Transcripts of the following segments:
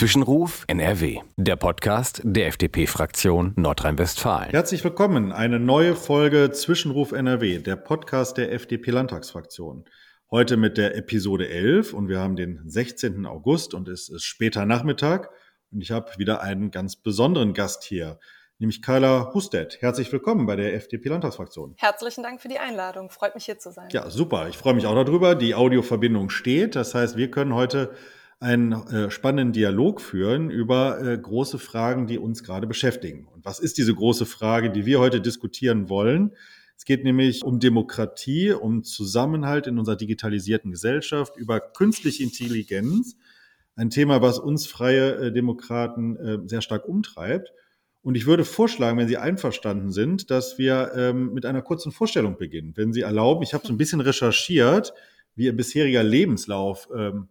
Zwischenruf NRW, der Podcast der FDP-Fraktion Nordrhein-Westfalen. Herzlich willkommen, eine neue Folge Zwischenruf NRW, der Podcast der FDP-Landtagsfraktion. Heute mit der Episode 11 und wir haben den 16. August und es ist später Nachmittag und ich habe wieder einen ganz besonderen Gast hier, nämlich Carla Hustedt. Herzlich willkommen bei der FDP-Landtagsfraktion. Herzlichen Dank für die Einladung. Freut mich hier zu sein. Ja, super. Ich freue mich auch darüber. Die Audioverbindung steht. Das heißt, wir können heute einen äh, spannenden Dialog führen über äh, große Fragen, die uns gerade beschäftigen. Und was ist diese große Frage, die wir heute diskutieren wollen? Es geht nämlich um Demokratie, um Zusammenhalt in unserer digitalisierten Gesellschaft, über künstliche Intelligenz, ein Thema, was uns freie äh, Demokraten äh, sehr stark umtreibt. Und ich würde vorschlagen, wenn Sie einverstanden sind, dass wir ähm, mit einer kurzen Vorstellung beginnen. Wenn Sie erlauben, ich habe so ein bisschen recherchiert, wie Ihr bisheriger Lebenslauf ähm,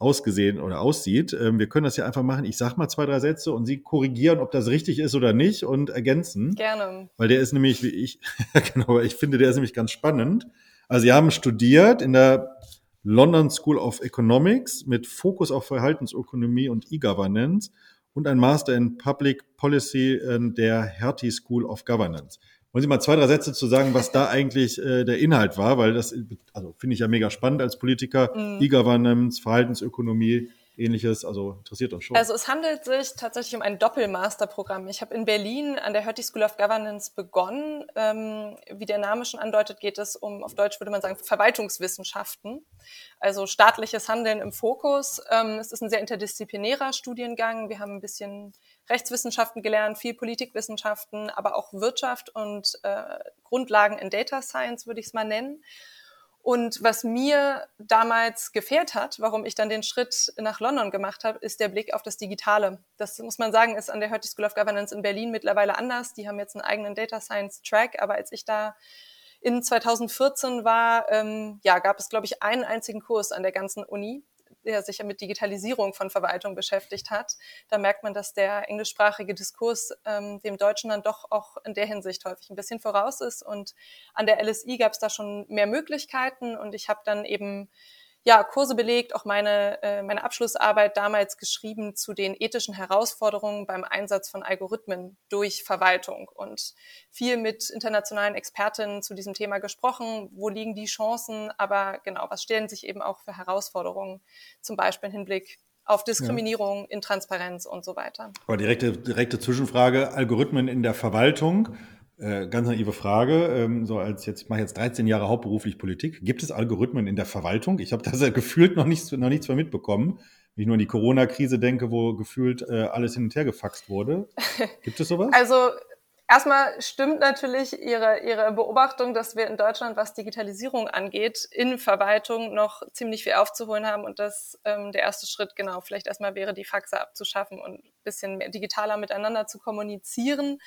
ausgesehen oder aussieht. Ähm, wir können das ja einfach machen. Ich sag mal zwei, drei Sätze und Sie korrigieren, ob das richtig ist oder nicht und ergänzen. Gerne. Weil der ist nämlich, wie ich, genau, ich finde, der ist nämlich ganz spannend. Also Sie haben studiert in der London School of Economics mit Fokus auf Verhaltensökonomie und E-Governance und ein Master in Public Policy der Hertie School of Governance. Wollen Sie mal zwei, drei Sätze zu sagen, was da eigentlich äh, der Inhalt war? Weil das, also finde ich ja mega spannend als Politiker. Mhm. E-Governance, Verhaltensökonomie, ähnliches, also interessiert uns schon. Also es handelt sich tatsächlich um ein Doppelmasterprogramm. Ich habe in Berlin an der Hertie School of Governance begonnen. Ähm, wie der Name schon andeutet, geht es um, auf Deutsch würde man sagen, Verwaltungswissenschaften. Also staatliches Handeln im Fokus. Ähm, es ist ein sehr interdisziplinärer Studiengang. Wir haben ein bisschen Rechtswissenschaften gelernt, viel Politikwissenschaften, aber auch Wirtschaft und äh, Grundlagen in Data Science, würde ich es mal nennen. Und was mir damals gefehlt hat, warum ich dann den Schritt nach London gemacht habe, ist der Blick auf das Digitale. Das muss man sagen, ist an der Hertie School of Governance in Berlin mittlerweile anders. Die haben jetzt einen eigenen Data Science Track, aber als ich da in 2014 war, ähm, ja, gab es, glaube ich, einen einzigen Kurs an der ganzen Uni der sich ja mit Digitalisierung von Verwaltung beschäftigt hat, da merkt man, dass der englischsprachige Diskurs ähm, dem Deutschen dann doch auch in der Hinsicht häufig ein bisschen voraus ist. Und an der LSI gab es da schon mehr Möglichkeiten und ich habe dann eben ja, Kurse belegt, auch meine, äh, meine Abschlussarbeit damals geschrieben zu den ethischen Herausforderungen beim Einsatz von Algorithmen durch Verwaltung und viel mit internationalen Expertinnen zu diesem Thema gesprochen. Wo liegen die Chancen? Aber genau, was stellen sich eben auch für Herausforderungen, zum Beispiel im Hinblick auf Diskriminierung, ja. Intransparenz und so weiter. Aber direkte, direkte Zwischenfrage, Algorithmen in der Verwaltung. Äh, ganz naive Frage, ähm, so als jetzt, ich mache jetzt 13 Jahre hauptberuflich Politik. Gibt es Algorithmen in der Verwaltung? Ich habe da gefühlt noch nichts, noch nichts mehr mitbekommen. Wenn ich nur an die Corona-Krise denke, wo gefühlt äh, alles hin und her gefaxt wurde. Gibt es sowas? Also erstmal stimmt natürlich Ihre, Ihre Beobachtung, dass wir in Deutschland, was Digitalisierung angeht, in Verwaltung noch ziemlich viel aufzuholen haben und dass ähm, der erste Schritt genau vielleicht erstmal wäre, die Faxe abzuschaffen und ein bisschen mehr digitaler miteinander zu kommunizieren.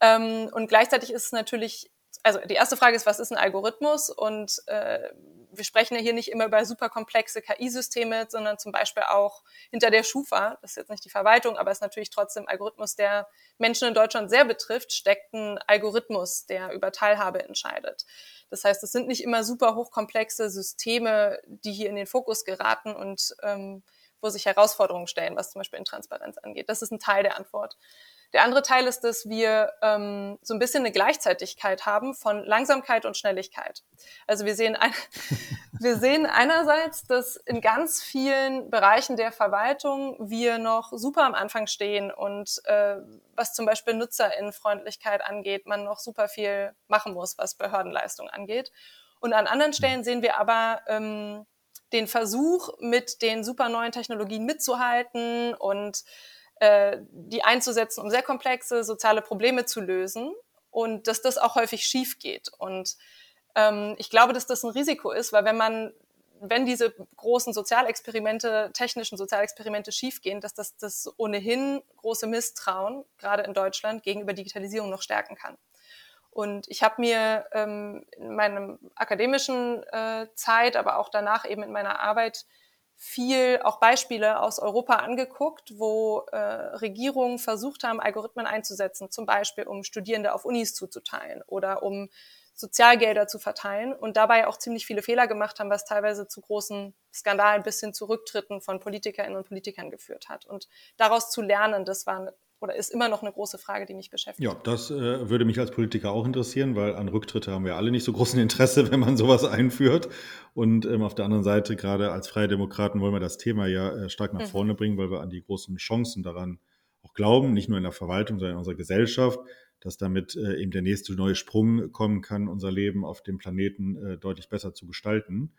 Ähm, und gleichzeitig ist es natürlich, also die erste Frage ist, was ist ein Algorithmus? Und äh, wir sprechen ja hier nicht immer über super komplexe KI-Systeme, sondern zum Beispiel auch hinter der Schufa, das ist jetzt nicht die Verwaltung, aber ist natürlich trotzdem Algorithmus, der Menschen in Deutschland sehr betrifft, steckt ein Algorithmus, der über Teilhabe entscheidet. Das heißt, es sind nicht immer super hochkomplexe Systeme, die hier in den Fokus geraten und ähm, wo sich Herausforderungen stellen, was zum Beispiel Intransparenz angeht. Das ist ein Teil der Antwort. Der andere Teil ist, dass wir ähm, so ein bisschen eine Gleichzeitigkeit haben von Langsamkeit und Schnelligkeit. Also wir sehen, ein, wir sehen einerseits, dass in ganz vielen Bereichen der Verwaltung wir noch super am Anfang stehen und äh, was zum Beispiel Nutzerinnenfreundlichkeit angeht, man noch super viel machen muss, was Behördenleistung angeht. Und an anderen Stellen sehen wir aber ähm, den Versuch, mit den super neuen Technologien mitzuhalten und äh, die einzusetzen, um sehr komplexe soziale Probleme zu lösen und dass das auch häufig schief geht. Und ähm, ich glaube, dass das ein Risiko ist, weil wenn man wenn diese großen Sozialexperimente, technischen Sozialexperimente schiefgehen, dass das das ohnehin große Misstrauen, gerade in Deutschland, gegenüber Digitalisierung noch stärken kann. Und ich habe mir ähm, in meinem akademischen äh, Zeit, aber auch danach eben in meiner Arbeit viel auch Beispiele aus Europa angeguckt, wo äh, Regierungen versucht haben, Algorithmen einzusetzen, zum Beispiel um Studierende auf Unis zuzuteilen oder um Sozialgelder zu verteilen und dabei auch ziemlich viele Fehler gemacht haben, was teilweise zu großen Skandalen bis hin zu Rücktritten von Politikerinnen und Politikern geführt hat. Und daraus zu lernen, das war oder ist immer noch eine große Frage, die mich beschäftigt. Ja, das äh, würde mich als Politiker auch interessieren, weil an Rücktritte haben wir alle nicht so großen Interesse, wenn man sowas einführt. Und ähm, auf der anderen Seite, gerade als Freie Demokraten, wollen wir das Thema ja äh, stark nach mhm. vorne bringen, weil wir an die großen Chancen daran auch glauben, nicht nur in der Verwaltung, sondern in unserer Gesellschaft, dass damit äh, eben der nächste neue Sprung kommen kann, unser Leben auf dem Planeten äh, deutlich besser zu gestalten.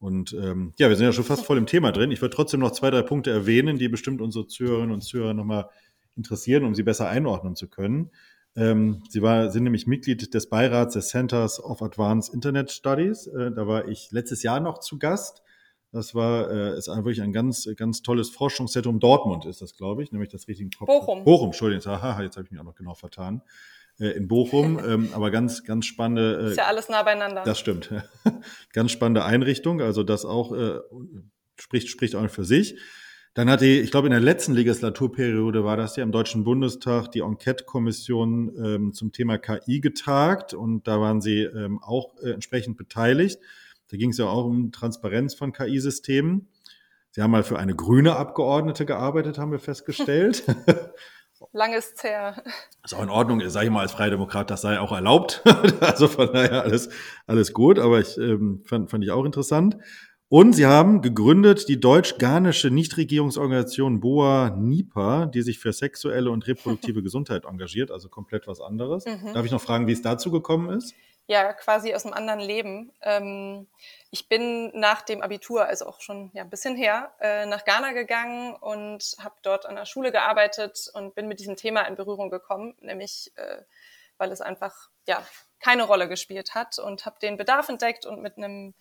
Und ähm, ja, wir sind ja schon fast voll im Thema drin. Ich würde trotzdem noch zwei, drei Punkte erwähnen, die bestimmt unsere Zuhörerinnen und Zuhörer nochmal interessieren, um sie besser einordnen zu können. Ähm, sie war, sind nämlich Mitglied des Beirats des Centers of Advanced Internet Studies. Äh, da war ich letztes Jahr noch zu Gast. Das war äh, ist wirklich ein ganz ganz tolles Forschungszentrum Dortmund ist das, glaube ich, nämlich das richtige Kopf. Bochum. Bochum, Entschuldigung, haha, jetzt habe ich mich auch noch genau vertan. Äh, in Bochum, ähm, aber ganz ganz spannende. Äh, ist ja alles nah beieinander. Das stimmt. ganz spannende Einrichtung, also das auch äh, spricht spricht auch für sich. Dann hat die, ich glaube, in der letzten Legislaturperiode war das ja im Deutschen Bundestag die Enquete-Kommission ähm, zum Thema KI getagt und da waren sie ähm, auch äh, entsprechend beteiligt. Da ging es ja auch um Transparenz von KI-Systemen. Sie haben mal für eine grüne Abgeordnete gearbeitet, haben wir festgestellt. Lang ist her. Ist auch in Ordnung, sage ich mal als Freidemokrat, das sei auch erlaubt. also von daher alles, alles gut, aber ich ähm, fand, fand ich auch interessant. Und sie haben gegründet die deutsch-ghanaische Nichtregierungsorganisation BOA NIPA, die sich für sexuelle und reproduktive Gesundheit engagiert, also komplett was anderes. Mhm. Darf ich noch fragen, wie es dazu gekommen ist? Ja, quasi aus einem anderen Leben. Ähm, ich bin nach dem Abitur, also auch schon ja, ein bisschen her, äh, nach Ghana gegangen und habe dort an der Schule gearbeitet und bin mit diesem Thema in Berührung gekommen, nämlich äh, weil es einfach ja keine Rolle gespielt hat und habe den Bedarf entdeckt und mit einem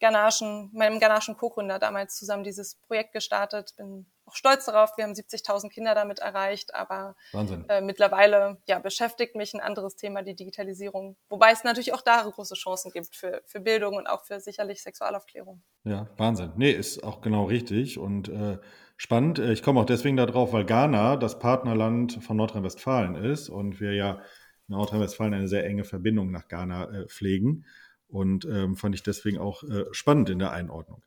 Ghanaschen, meinem ghanaischen Co-Gründer damals zusammen dieses Projekt gestartet. Bin auch stolz darauf. Wir haben 70.000 Kinder damit erreicht, aber äh, mittlerweile ja, beschäftigt mich ein anderes Thema, die Digitalisierung. Wobei es natürlich auch da große Chancen gibt für, für Bildung und auch für sicherlich Sexualaufklärung. Ja, Wahnsinn. Nee, ist auch genau richtig und äh, spannend. Ich komme auch deswegen darauf, weil Ghana das Partnerland von Nordrhein-Westfalen ist und wir ja Nordrhein-Westfalen eine sehr enge Verbindung nach Ghana äh, pflegen. Und ähm, fand ich deswegen auch äh, spannend in der Einordnung.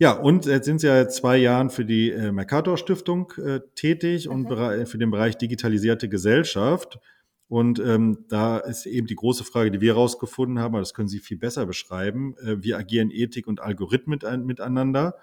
Ja, und jetzt sind Sie ja zwei Jahren für die äh, Mercator Stiftung äh, tätig mhm. und für den Bereich digitalisierte Gesellschaft. Und ähm, da ist eben die große Frage, die wir herausgefunden haben, aber das können Sie viel besser beschreiben. Äh, wie agieren Ethik und Algorithmen mit, miteinander?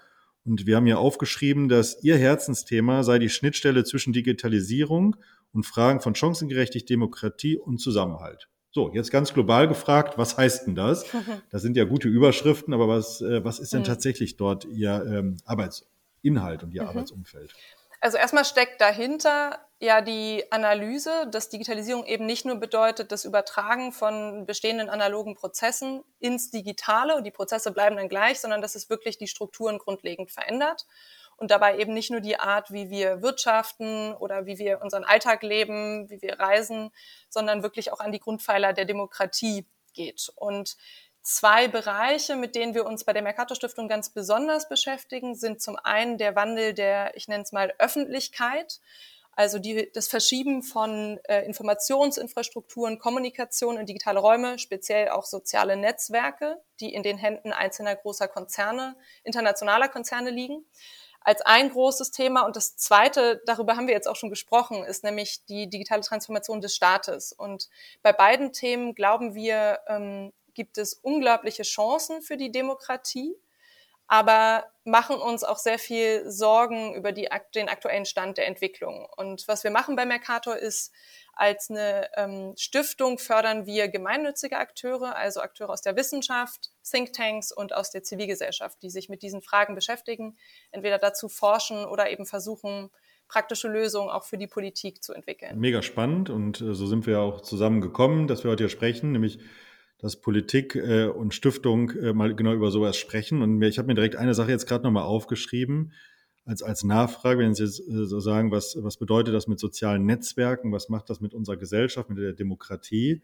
Und wir haben ja aufgeschrieben, dass Ihr Herzensthema sei die Schnittstelle zwischen Digitalisierung und Fragen von Chancengerechtigkeit, Demokratie und Zusammenhalt. So, jetzt ganz global gefragt, was heißt denn das? Das sind ja gute Überschriften, aber was, äh, was ist denn tatsächlich dort Ihr ähm, Arbeitsinhalt und Ihr mhm. Arbeitsumfeld? Also erstmal steckt dahinter ja die Analyse, dass Digitalisierung eben nicht nur bedeutet, das Übertragen von bestehenden analogen Prozessen ins Digitale und die Prozesse bleiben dann gleich, sondern dass es wirklich die Strukturen grundlegend verändert und dabei eben nicht nur die Art, wie wir wirtschaften oder wie wir unseren Alltag leben, wie wir reisen, sondern wirklich auch an die Grundpfeiler der Demokratie geht. Und zwei Bereiche, mit denen wir uns bei der Mercator Stiftung ganz besonders beschäftigen, sind zum einen der Wandel der, ich nenne es mal, Öffentlichkeit. Also die, das Verschieben von äh, Informationsinfrastrukturen, Kommunikation in digitale Räume, speziell auch soziale Netzwerke, die in den Händen einzelner großer Konzerne, internationaler Konzerne liegen als ein großes Thema. Und das zweite, darüber haben wir jetzt auch schon gesprochen, ist nämlich die digitale Transformation des Staates. Und bei beiden Themen glauben wir, ähm, gibt es unglaubliche Chancen für die Demokratie, aber machen uns auch sehr viel Sorgen über die, den aktuellen Stand der Entwicklung. Und was wir machen bei Mercator ist, als eine ähm, Stiftung fördern wir gemeinnützige Akteure, also Akteure aus der Wissenschaft, Thinktanks und aus der Zivilgesellschaft, die sich mit diesen Fragen beschäftigen, entweder dazu forschen oder eben versuchen, praktische Lösungen auch für die Politik zu entwickeln. Mega spannend und äh, so sind wir auch zusammengekommen, dass wir heute hier sprechen, nämlich dass Politik äh, und Stiftung äh, mal genau über sowas sprechen. Und mir, ich habe mir direkt eine Sache jetzt gerade nochmal aufgeschrieben als, als Nachfrage, wenn Sie jetzt äh, so sagen, was, was bedeutet das mit sozialen Netzwerken, was macht das mit unserer Gesellschaft, mit der Demokratie?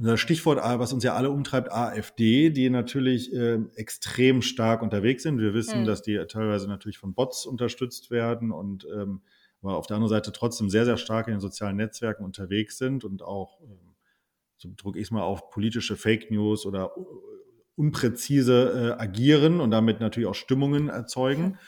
Das Stichwort, was uns ja alle umtreibt, AfD, die natürlich äh, extrem stark unterwegs sind. Wir wissen, mhm. dass die teilweise natürlich von Bots unterstützt werden und ähm, aber auf der anderen Seite trotzdem sehr, sehr stark in den sozialen Netzwerken unterwegs sind und auch ähm, so drücke ich es mal auf, politische Fake News oder unpräzise äh, agieren und damit natürlich auch Stimmungen erzeugen.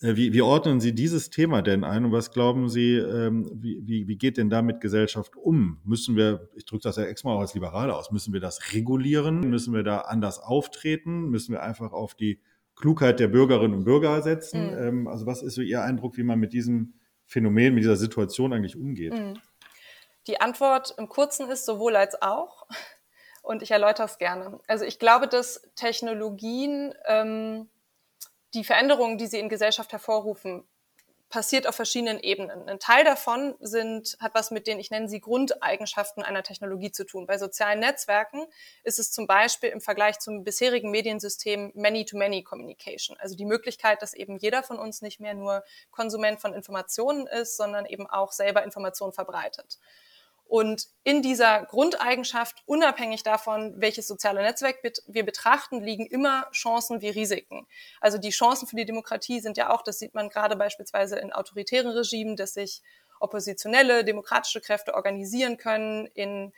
Äh, wie, wie ordnen Sie dieses Thema denn ein und was glauben Sie, ähm, wie, wie, wie geht denn damit Gesellschaft um? Müssen wir, ich drücke das ja extra auch als Liberale aus, müssen wir das regulieren? Müssen wir da anders auftreten? Müssen wir einfach auf die Klugheit der Bürgerinnen und Bürger setzen? Mhm. Ähm, also was ist so Ihr Eindruck, wie man mit diesem Phänomen, mit dieser Situation eigentlich umgeht? Mhm. Die Antwort im Kurzen ist sowohl als auch. Und ich erläutere es gerne. Also ich glaube, dass Technologien ähm, die Veränderungen, die sie in Gesellschaft hervorrufen, passiert auf verschiedenen Ebenen. Ein Teil davon sind, hat was mit den, ich nenne sie Grundeigenschaften einer Technologie zu tun. Bei sozialen Netzwerken ist es zum Beispiel im Vergleich zum bisherigen Mediensystem Many-to-Many Communication. Also die Möglichkeit, dass eben jeder von uns nicht mehr nur Konsument von Informationen ist, sondern eben auch selber Informationen verbreitet. Und in dieser Grundeigenschaft, unabhängig davon, welches soziale Netzwerk wir betrachten, liegen immer Chancen wie Risiken. Also die Chancen für die Demokratie sind ja auch, das sieht man gerade beispielsweise in autoritären Regimen, dass sich oppositionelle demokratische Kräfte organisieren können. In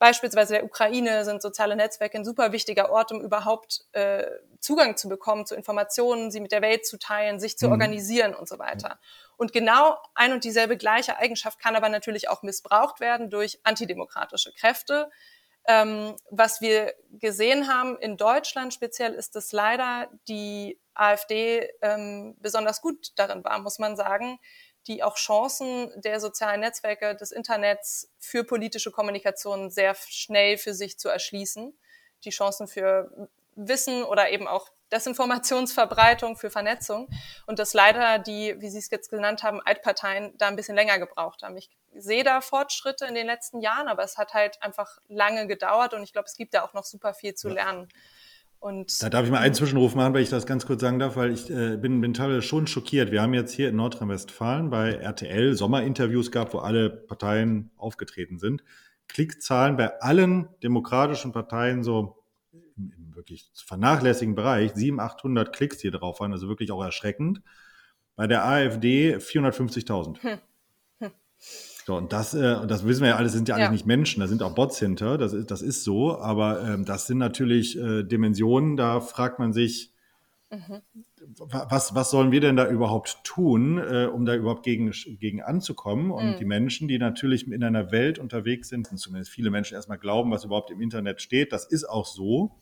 beispielsweise der Ukraine sind soziale Netzwerke ein super wichtiger Ort, um überhaupt äh, Zugang zu bekommen zu Informationen, sie mit der Welt zu teilen, sich zu mhm. organisieren und so weiter. Und genau ein und dieselbe gleiche Eigenschaft kann aber natürlich auch missbraucht werden durch antidemokratische Kräfte. Ähm, was wir gesehen haben in Deutschland speziell ist, dass leider die AfD ähm, besonders gut darin war, muss man sagen, die auch Chancen der sozialen Netzwerke, des Internets für politische Kommunikation sehr schnell für sich zu erschließen. Die Chancen für Wissen oder eben auch Desinformationsverbreitung, für Vernetzung und dass leider die, wie Sie es jetzt genannt haben, Altparteien da ein bisschen länger gebraucht haben. Ich sehe da Fortschritte in den letzten Jahren, aber es hat halt einfach lange gedauert und ich glaube, es gibt da auch noch super viel zu lernen. Und da darf ich mal einen Zwischenruf machen, weil ich das ganz kurz sagen darf, weil ich äh, bin, bin teilweise schon schockiert. Wir haben jetzt hier in Nordrhein-Westfalen bei RTL Sommerinterviews gehabt, wo alle Parteien aufgetreten sind. Klickzahlen bei allen demokratischen Parteien so wirklich vernachlässigen Bereich 700, 800 Klicks hier drauf waren, also wirklich auch erschreckend. Bei der AfD 450.000. Hm. Hm. So, und das, äh, das wissen wir ja alles, sind ja, ja eigentlich nicht Menschen, da sind auch Bots hinter, das ist, das ist so, aber ähm, das sind natürlich äh, Dimensionen, da fragt man sich, mhm. was, was sollen wir denn da überhaupt tun, äh, um da überhaupt gegen, gegen anzukommen? Und mhm. die Menschen, die natürlich in einer Welt unterwegs sind, und zumindest viele Menschen erstmal glauben, was überhaupt im Internet steht, das ist auch so.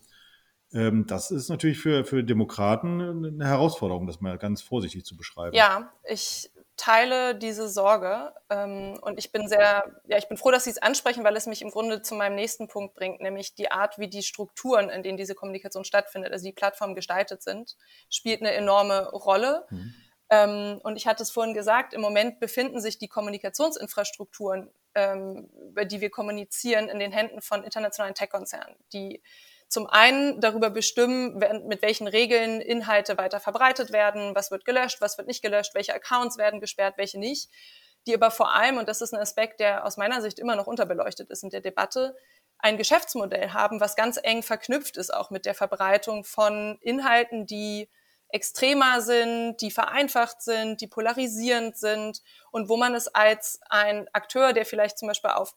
Ähm, das ist natürlich für, für Demokraten eine Herausforderung, das mal ganz vorsichtig zu beschreiben. Ja, ich teile diese Sorge ähm, und ich bin sehr, ja, ich bin froh, dass Sie es ansprechen, weil es mich im Grunde zu meinem nächsten Punkt bringt, nämlich die Art, wie die Strukturen, in denen diese Kommunikation stattfindet, also die Plattformen gestaltet sind, spielt eine enorme Rolle. Mhm. Ähm, und ich hatte es vorhin gesagt, im Moment befinden sich die Kommunikationsinfrastrukturen, ähm, über die wir kommunizieren, in den Händen von internationalen Tech-Konzernen, die zum einen darüber bestimmen, mit welchen Regeln Inhalte weiter verbreitet werden, was wird gelöscht, was wird nicht gelöscht, welche Accounts werden gesperrt, welche nicht, die aber vor allem, und das ist ein Aspekt, der aus meiner Sicht immer noch unterbeleuchtet ist in der Debatte, ein Geschäftsmodell haben, was ganz eng verknüpft ist auch mit der Verbreitung von Inhalten, die extremer sind, die vereinfacht sind, die polarisierend sind und wo man es als ein Akteur, der vielleicht zum Beispiel auf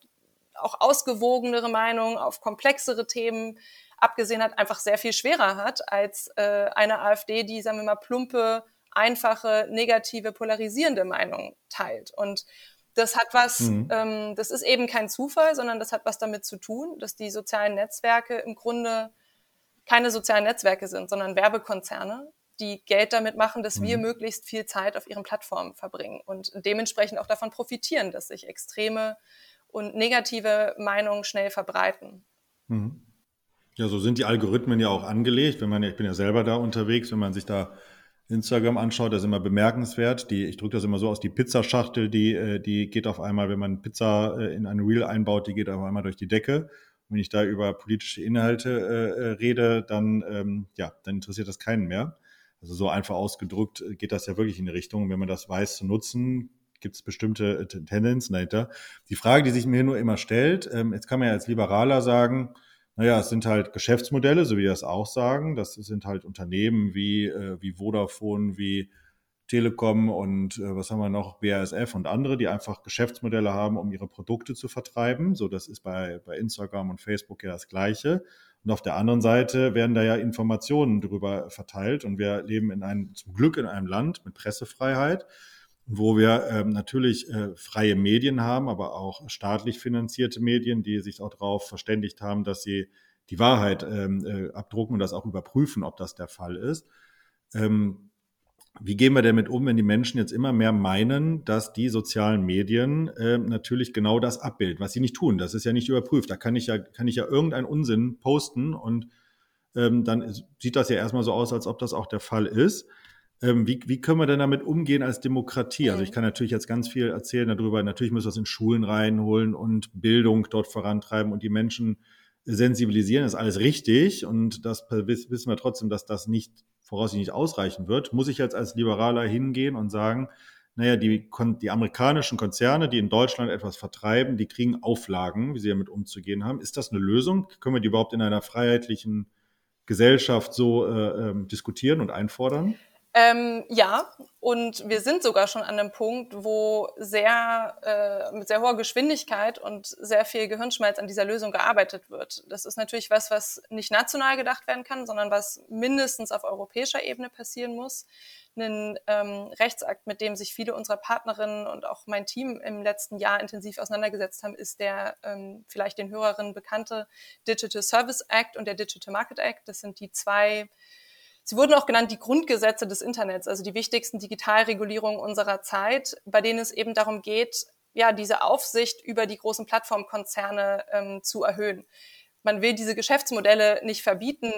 auch ausgewogenere Meinungen, auf komplexere Themen abgesehen hat, einfach sehr viel schwerer hat als äh, eine AfD, die, sagen wir mal, plumpe, einfache, negative, polarisierende Meinung teilt. Und das hat was, mhm. ähm, das ist eben kein Zufall, sondern das hat was damit zu tun, dass die sozialen Netzwerke im Grunde keine sozialen Netzwerke sind, sondern Werbekonzerne, die Geld damit machen, dass mhm. wir möglichst viel Zeit auf ihren Plattformen verbringen und dementsprechend auch davon profitieren, dass sich extreme und negative Meinungen schnell verbreiten. Mhm. Ja, so sind die Algorithmen ja auch angelegt. Wenn man, ich bin ja selber da unterwegs, wenn man sich da Instagram anschaut, das ist immer bemerkenswert. Die, ich drücke das immer so aus, die Pizzaschachtel, die, äh, die geht auf einmal, wenn man Pizza äh, in eine Reel einbaut, die geht auf einmal durch die Decke. Und wenn ich da über politische Inhalte äh, äh, rede, dann, ähm, ja, dann interessiert das keinen mehr. Also so einfach ausgedrückt geht das ja wirklich in die Richtung. Und wenn man das weiß zu nutzen, gibt es bestimmte Tendenzen dahinter. Die Frage, die sich mir nur immer stellt, ähm, jetzt kann man ja als Liberaler sagen, naja, es sind halt Geschäftsmodelle, so wie wir das auch sagen. Das sind halt Unternehmen wie, äh, wie Vodafone, wie Telekom und äh, was haben wir noch, BASF und andere, die einfach Geschäftsmodelle haben, um ihre Produkte zu vertreiben. So, das ist bei, bei Instagram und Facebook ja das Gleiche. Und auf der anderen Seite werden da ja Informationen darüber verteilt und wir leben in einem, zum Glück in einem Land mit Pressefreiheit, wo wir ähm, natürlich äh, freie Medien haben, aber auch staatlich finanzierte Medien, die sich auch darauf verständigt haben, dass sie die Wahrheit ähm, äh, abdrucken und das auch überprüfen, ob das der Fall ist. Ähm, wie gehen wir damit um, wenn die Menschen jetzt immer mehr meinen, dass die sozialen Medien äh, natürlich genau das abbilden, was sie nicht tun? Das ist ja nicht überprüft. Da kann ich ja, kann ich ja irgendeinen Unsinn posten und ähm, dann sieht das ja erstmal so aus, als ob das auch der Fall ist. Ähm, wie, wie können wir denn damit umgehen als Demokratie? Also ich kann natürlich jetzt ganz viel erzählen darüber. Natürlich müssen wir es in Schulen reinholen und Bildung dort vorantreiben und die Menschen sensibilisieren. Das ist alles richtig und das wissen wir trotzdem, dass das nicht voraussichtlich nicht ausreichen wird, muss ich jetzt als Liberaler hingehen und sagen, naja, die, die amerikanischen Konzerne, die in Deutschland etwas vertreiben, die kriegen Auflagen, wie sie damit umzugehen haben. Ist das eine Lösung? Können wir die überhaupt in einer freiheitlichen Gesellschaft so äh, ähm, diskutieren und einfordern? Ähm, ja, und wir sind sogar schon an einem Punkt, wo sehr äh, mit sehr hoher Geschwindigkeit und sehr viel Gehirnschmalz an dieser Lösung gearbeitet wird. Das ist natürlich was, was nicht national gedacht werden kann, sondern was mindestens auf europäischer Ebene passieren muss. Ein ähm, Rechtsakt, mit dem sich viele unserer Partnerinnen und auch mein Team im letzten Jahr intensiv auseinandergesetzt haben, ist der ähm, vielleicht den Hörerinnen bekannte Digital Service Act und der Digital Market Act. Das sind die zwei Sie wurden auch genannt die Grundgesetze des Internets, also die wichtigsten Digitalregulierungen unserer Zeit, bei denen es eben darum geht, ja, diese Aufsicht über die großen Plattformkonzerne ähm, zu erhöhen. Man will diese Geschäftsmodelle nicht verbieten,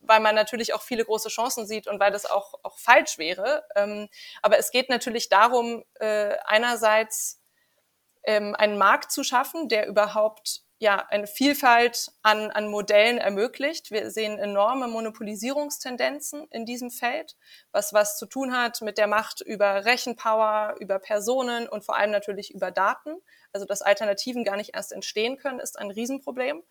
weil man natürlich auch viele große Chancen sieht und weil das auch, auch falsch wäre. Ähm, aber es geht natürlich darum, äh, einerseits ähm, einen Markt zu schaffen, der überhaupt ja, eine Vielfalt an, an Modellen ermöglicht. Wir sehen enorme Monopolisierungstendenzen in diesem Feld, was was zu tun hat mit der Macht über Rechenpower, über Personen und vor allem natürlich über Daten. Also dass Alternativen gar nicht erst entstehen können, ist ein Riesenproblem.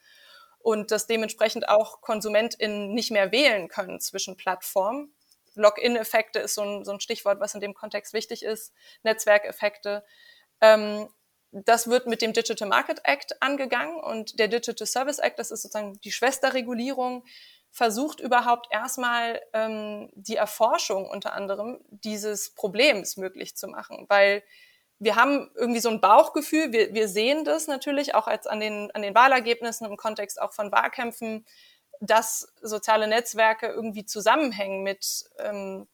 Und dass dementsprechend auch KonsumentInnen nicht mehr wählen können zwischen Plattformen. Login-Effekte ist so ein, so ein Stichwort, was in dem Kontext wichtig ist. Netzwerkeffekte. Ähm, das wird mit dem Digital Market Act angegangen und der Digital Service Act, das ist sozusagen die Schwesterregulierung, versucht überhaupt erstmal ähm, die Erforschung unter anderem dieses Problems möglich zu machen, weil wir haben irgendwie so ein Bauchgefühl, wir, wir sehen das natürlich auch als an den, an den Wahlergebnissen im Kontext auch von Wahlkämpfen, dass soziale Netzwerke irgendwie zusammenhängen mit ähm,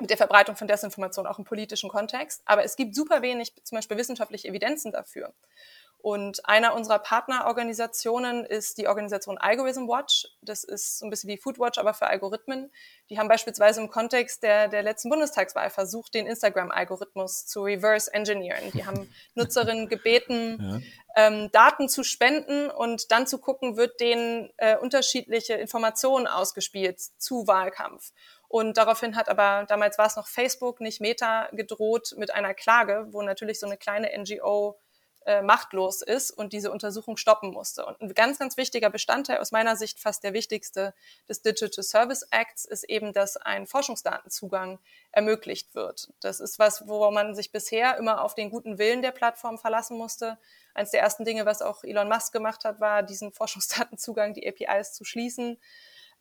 mit der Verbreitung von Desinformation auch im politischen Kontext. Aber es gibt super wenig, zum Beispiel wissenschaftliche Evidenzen dafür. Und einer unserer Partnerorganisationen ist die Organisation Algorithm Watch. Das ist so ein bisschen wie Food Watch, aber für Algorithmen. Die haben beispielsweise im Kontext der, der letzten Bundestagswahl versucht, den Instagram-Algorithmus zu reverse engineeren. Die haben Nutzerinnen gebeten, ja. ähm, Daten zu spenden und dann zu gucken, wird denen äh, unterschiedliche Informationen ausgespielt zu Wahlkampf. Und daraufhin hat aber, damals war es noch Facebook, nicht Meta, gedroht mit einer Klage, wo natürlich so eine kleine NGO äh, machtlos ist und diese Untersuchung stoppen musste. Und ein ganz, ganz wichtiger Bestandteil, aus meiner Sicht fast der wichtigste des Digital Service Acts, ist eben, dass ein Forschungsdatenzugang ermöglicht wird. Das ist was, wo man sich bisher immer auf den guten Willen der Plattform verlassen musste. Eines der ersten Dinge, was auch Elon Musk gemacht hat, war, diesen Forschungsdatenzugang, die APIs zu schließen.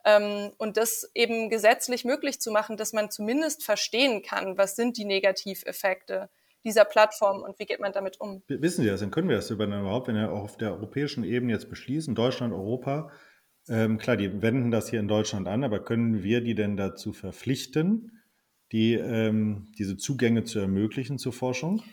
Ähm, und das eben gesetzlich möglich zu machen, dass man zumindest verstehen kann, was sind die Negativeffekte dieser Plattform und wie geht man damit um. Wissen Sie das, dann können wir das überhaupt, wenn wir auch auf der europäischen Ebene jetzt beschließen, Deutschland, Europa, ähm, klar, die wenden das hier in Deutschland an, aber können wir die denn dazu verpflichten, die, ähm, diese Zugänge zu ermöglichen zur Forschung?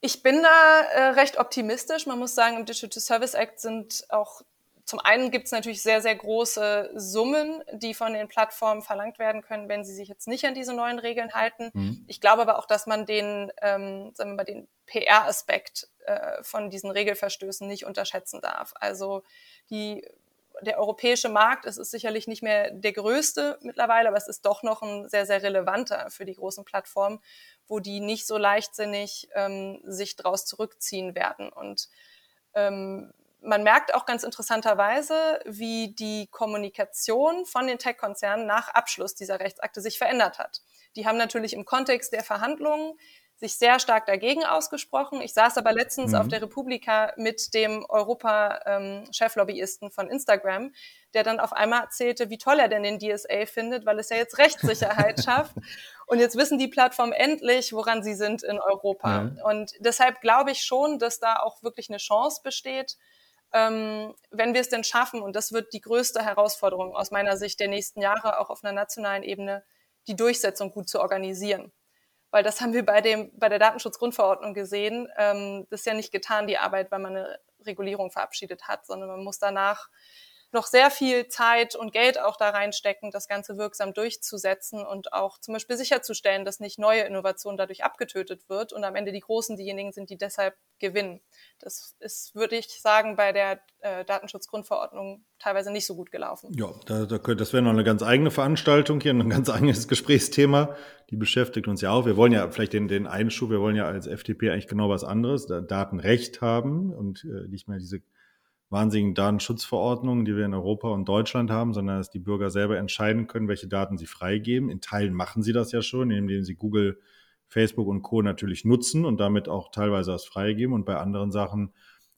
Ich bin da äh, recht optimistisch. Man muss sagen, im Digital Service Act sind auch zum einen gibt es natürlich sehr, sehr große Summen, die von den Plattformen verlangt werden können, wenn sie sich jetzt nicht an diese neuen Regeln halten. Mhm. Ich glaube aber auch, dass man den, ähm, sagen wir mal, den PR-Aspekt äh, von diesen Regelverstößen nicht unterschätzen darf. Also die der europäische Markt, es ist sicherlich nicht mehr der größte mittlerweile, aber es ist doch noch ein sehr, sehr relevanter für die großen Plattformen, wo die nicht so leichtsinnig ähm, sich daraus zurückziehen werden. Und ähm, man merkt auch ganz interessanterweise, wie die Kommunikation von den Tech-Konzernen nach Abschluss dieser Rechtsakte sich verändert hat. Die haben natürlich im Kontext der Verhandlungen sich sehr stark dagegen ausgesprochen. Ich saß aber letztens mhm. auf der Republika mit dem Europa-Cheflobbyisten ähm, von Instagram, der dann auf einmal erzählte, wie toll er denn den DSA findet, weil es ja jetzt Rechtssicherheit schafft. Und jetzt wissen die Plattformen endlich, woran sie sind in Europa. Mhm. Und deshalb glaube ich schon, dass da auch wirklich eine Chance besteht, ähm, wenn wir es denn schaffen, und das wird die größte Herausforderung aus meiner Sicht der nächsten Jahre, auch auf einer nationalen Ebene, die Durchsetzung gut zu organisieren weil das haben wir bei dem bei der Datenschutzgrundverordnung gesehen. Ähm, das ist ja nicht getan die Arbeit, weil man eine Regulierung verabschiedet hat, sondern man muss danach noch sehr viel Zeit und Geld auch da reinstecken, das Ganze wirksam durchzusetzen und auch zum Beispiel sicherzustellen, dass nicht neue Innovation dadurch abgetötet wird und am Ende die Großen diejenigen sind, die deshalb gewinnen. Das ist, würde ich sagen, bei der äh, Datenschutzgrundverordnung teilweise nicht so gut gelaufen. Ja, da, da das wäre noch eine ganz eigene Veranstaltung hier, ein ganz eigenes Gesprächsthema. Die beschäftigt uns ja auch. Wir wollen ja vielleicht den, den Einschub, wir wollen ja als FDP eigentlich genau was anderes, Datenrecht haben und äh, nicht mehr diese wahnsinnigen Datenschutzverordnungen, die wir in Europa und Deutschland haben, sondern dass die Bürger selber entscheiden können, welche Daten sie freigeben. In Teilen machen sie das ja schon, indem sie Google, Facebook und Co. natürlich nutzen und damit auch teilweise das freigeben. Und bei anderen Sachen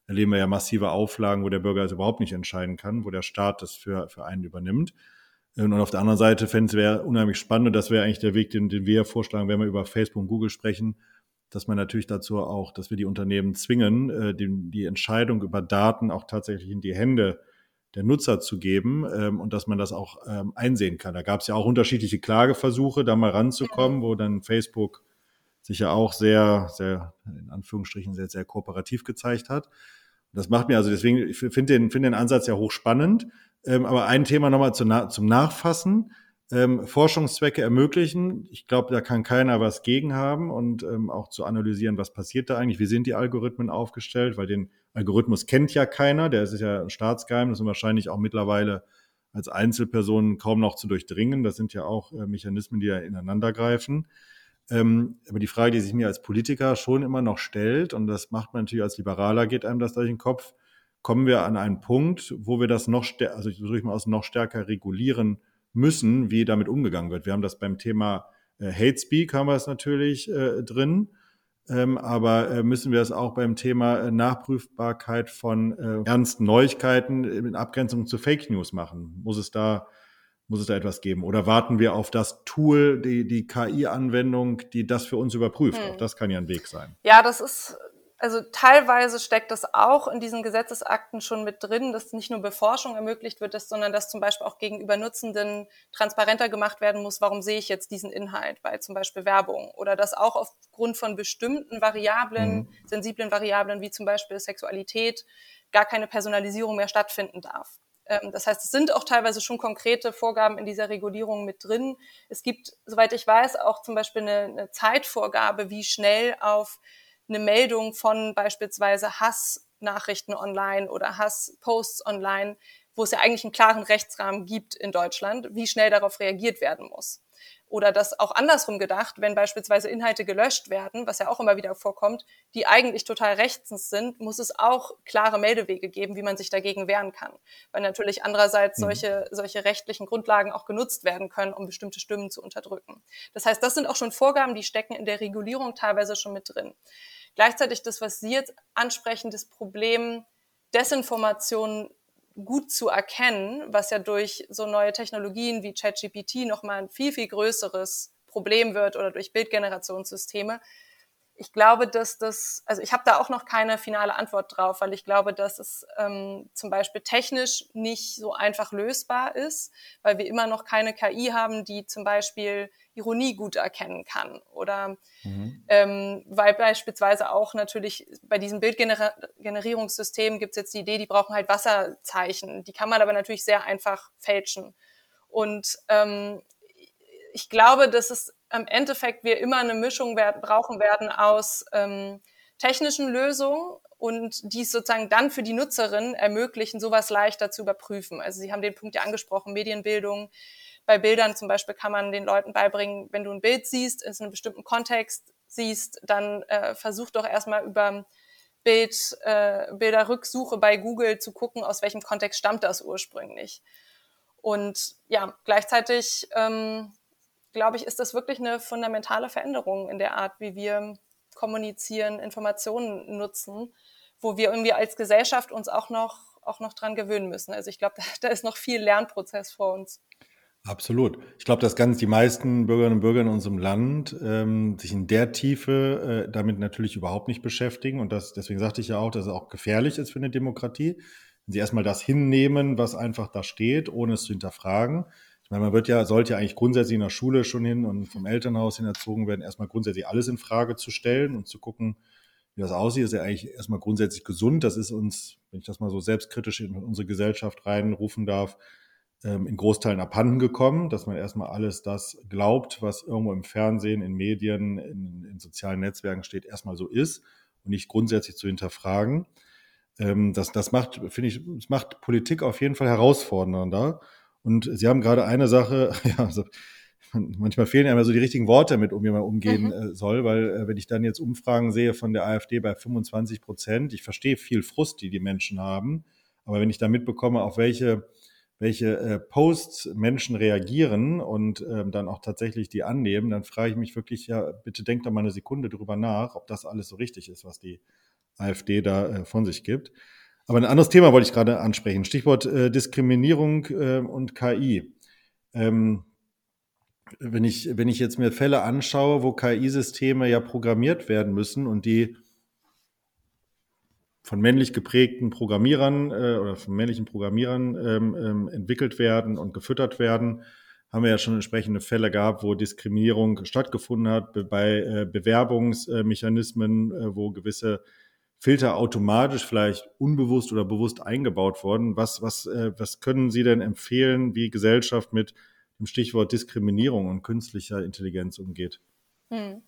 erleben wir ja massive Auflagen, wo der Bürger also überhaupt nicht entscheiden kann, wo der Staat das für, für einen übernimmt. Und auf der anderen Seite fände es wäre unheimlich spannend, und das wäre eigentlich der Weg, den, den wir vorschlagen, wenn wir über Facebook und Google sprechen, dass man natürlich dazu auch, dass wir die Unternehmen zwingen, äh, die, die Entscheidung über Daten auch tatsächlich in die Hände der Nutzer zu geben ähm, und dass man das auch ähm, einsehen kann. Da gab es ja auch unterschiedliche Klageversuche, da mal ranzukommen, wo dann Facebook sich ja auch sehr, sehr, in Anführungsstrichen, sehr, sehr kooperativ gezeigt hat. Das macht mir also deswegen, ich finde den, finde den Ansatz ja hochspannend. Ähm, aber ein Thema nochmal zu, zum Nachfassen ähm, Forschungszwecke ermöglichen. Ich glaube, da kann keiner was gegen haben und ähm, auch zu analysieren, was passiert da eigentlich, wie sind die Algorithmen aufgestellt, weil den Algorithmus kennt ja keiner, der ist ja ein Staatsgeheimnis und wahrscheinlich auch mittlerweile als Einzelpersonen kaum noch zu durchdringen. Das sind ja auch äh, Mechanismen, die ja ineinander greifen. Ähm, aber die Frage, die sich mir als Politiker schon immer noch stellt, und das macht man natürlich als Liberaler, geht einem das durch den Kopf, kommen wir an einen Punkt, wo wir das noch also ich versuche mal aus noch stärker regulieren müssen, wie damit umgegangen wird. Wir haben das beim Thema äh, Hate Speak haben wir es natürlich äh, drin. Ähm, aber äh, müssen wir es auch beim Thema äh, Nachprüfbarkeit von äh, ernsten Neuigkeiten in Abgrenzung zu Fake News machen? Muss es da, muss es da etwas geben? Oder warten wir auf das Tool, die, die KI-Anwendung, die das für uns überprüft? Hm. Auch das kann ja ein Weg sein. Ja, das ist also teilweise steckt das auch in diesen Gesetzesakten schon mit drin, dass nicht nur Beforschung ermöglicht wird, sondern dass zum Beispiel auch gegenüber Nutzenden transparenter gemacht werden muss, warum sehe ich jetzt diesen Inhalt bei zum Beispiel Werbung oder dass auch aufgrund von bestimmten Variablen, mhm. sensiblen Variablen wie zum Beispiel Sexualität, gar keine Personalisierung mehr stattfinden darf. Ähm, das heißt, es sind auch teilweise schon konkrete Vorgaben in dieser Regulierung mit drin. Es gibt, soweit ich weiß, auch zum Beispiel eine, eine Zeitvorgabe, wie schnell auf eine Meldung von beispielsweise Hassnachrichten online oder Hassposts online, wo es ja eigentlich einen klaren Rechtsrahmen gibt in Deutschland, wie schnell darauf reagiert werden muss. Oder das auch andersrum gedacht, wenn beispielsweise Inhalte gelöscht werden, was ja auch immer wieder vorkommt, die eigentlich total rechtens sind, muss es auch klare Meldewege geben, wie man sich dagegen wehren kann. Weil natürlich andererseits mhm. solche, solche rechtlichen Grundlagen auch genutzt werden können, um bestimmte Stimmen zu unterdrücken. Das heißt, das sind auch schon Vorgaben, die stecken in der Regulierung teilweise schon mit drin. Gleichzeitig das, was Sie jetzt ansprechen, das Problem Desinformation gut zu erkennen, was ja durch so neue Technologien wie ChatGPT nochmal ein viel, viel größeres Problem wird oder durch Bildgenerationssysteme, ich glaube, dass das, also ich habe da auch noch keine finale Antwort drauf, weil ich glaube, dass es ähm, zum Beispiel technisch nicht so einfach lösbar ist, weil wir immer noch keine KI haben, die zum Beispiel Ironie gut erkennen kann. Oder mhm. ähm, weil beispielsweise auch natürlich bei diesem Bildgenerierungssystem gibt es jetzt die Idee, die brauchen halt Wasserzeichen. Die kann man aber natürlich sehr einfach fälschen. Und ähm, ich glaube, dass es im Endeffekt wir immer eine Mischung werden, brauchen werden aus ähm, technischen Lösungen und die es sozusagen dann für die Nutzerin ermöglichen, sowas leichter zu überprüfen. Also Sie haben den Punkt ja angesprochen, Medienbildung. Bei Bildern zum Beispiel kann man den Leuten beibringen, wenn du ein Bild siehst, in einem bestimmten Kontext siehst, dann äh, versuch doch erstmal über Bild, äh, Bilderrücksuche bei Google zu gucken, aus welchem Kontext stammt das ursprünglich. Und ja, gleichzeitig ähm, glaube ich, ist das wirklich eine fundamentale Veränderung in der Art, wie wir kommunizieren, Informationen nutzen, wo wir irgendwie als Gesellschaft uns auch noch, auch noch dran gewöhnen müssen. Also ich glaube, da, da ist noch viel Lernprozess vor uns. Absolut. Ich glaube, dass ganz die meisten Bürgerinnen und Bürger in unserem Land ähm, sich in der Tiefe äh, damit natürlich überhaupt nicht beschäftigen. Und das, deswegen sagte ich ja auch, dass es auch gefährlich ist für eine Demokratie. Wenn sie erstmal das hinnehmen, was einfach da steht, ohne es zu hinterfragen. Meine, man wird ja, sollte ja eigentlich grundsätzlich in der Schule schon hin und vom Elternhaus hin erzogen werden, erstmal grundsätzlich alles in Frage zu stellen und zu gucken, wie das aussieht, ist ja eigentlich erstmal grundsätzlich gesund. Das ist uns, wenn ich das mal so selbstkritisch in unsere Gesellschaft reinrufen darf, ähm, in Großteilen abhanden gekommen, dass man erstmal alles das glaubt, was irgendwo im Fernsehen, in Medien, in, in sozialen Netzwerken steht, erstmal so ist und nicht grundsätzlich zu hinterfragen. Ähm, das, das macht, finde ich, das macht Politik auf jeden Fall herausfordernder. Und Sie haben gerade eine Sache, ja, also manchmal fehlen ja so die richtigen Worte damit, um wie man umgehen mhm. Äh, soll, weil äh, wenn ich dann jetzt Umfragen sehe von der AfD bei 25 Prozent, ich verstehe viel Frust, die die Menschen haben, aber wenn ich da mitbekomme, auf welche welche äh, Posts Menschen reagieren und ähm, dann auch tatsächlich die annehmen, dann frage ich mich wirklich, ja, bitte denkt doch mal eine Sekunde drüber nach, ob das alles so richtig ist, was die AfD da von sich gibt. Aber ein anderes Thema wollte ich gerade ansprechen. Stichwort äh, Diskriminierung äh, und KI. Ähm, wenn ich, wenn ich jetzt mir Fälle anschaue, wo KI-Systeme ja programmiert werden müssen und die von männlich geprägten Programmierern äh, oder von männlichen Programmierern ähm, ähm, entwickelt werden und gefüttert werden, haben wir ja schon entsprechende Fälle gehabt, wo Diskriminierung stattgefunden hat bei äh, Bewerbungsmechanismen, äh, wo gewisse Filter automatisch vielleicht unbewusst oder bewusst eingebaut worden. Was, was, äh, was können Sie denn empfehlen, wie Gesellschaft mit dem Stichwort Diskriminierung und künstlicher Intelligenz umgeht? Hm.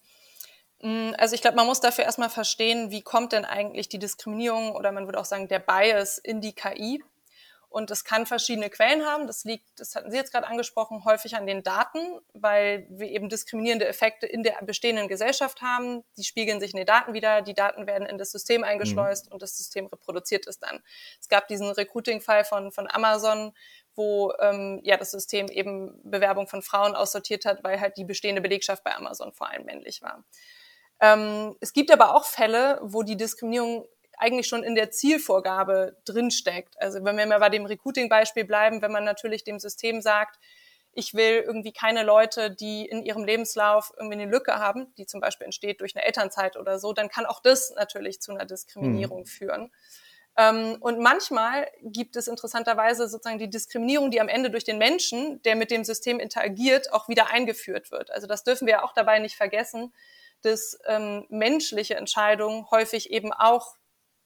hm also ich glaube, man muss dafür erstmal verstehen, wie kommt denn eigentlich die Diskriminierung oder man würde auch sagen der Bias in die KI. Und es kann verschiedene Quellen haben. Das liegt, das hatten Sie jetzt gerade angesprochen, häufig an den Daten, weil wir eben diskriminierende Effekte in der bestehenden Gesellschaft haben. Die spiegeln sich in den Daten wieder. Die Daten werden in das System eingeschleust mhm. und das System reproduziert es dann. Es gab diesen Recruiting-Fall von, von Amazon, wo ähm, ja das System eben Bewerbung von Frauen aussortiert hat, weil halt die bestehende Belegschaft bei Amazon vor allem männlich war. Ähm, es gibt aber auch Fälle, wo die Diskriminierung eigentlich schon in der Zielvorgabe drinsteckt. Also wenn wir mal bei dem Recruiting-Beispiel bleiben, wenn man natürlich dem System sagt, ich will irgendwie keine Leute, die in ihrem Lebenslauf irgendwie eine Lücke haben, die zum Beispiel entsteht durch eine Elternzeit oder so, dann kann auch das natürlich zu einer Diskriminierung mhm. führen. Ähm, und manchmal gibt es interessanterweise sozusagen die Diskriminierung, die am Ende durch den Menschen, der mit dem System interagiert, auch wieder eingeführt wird. Also das dürfen wir auch dabei nicht vergessen, dass ähm, menschliche Entscheidungen häufig eben auch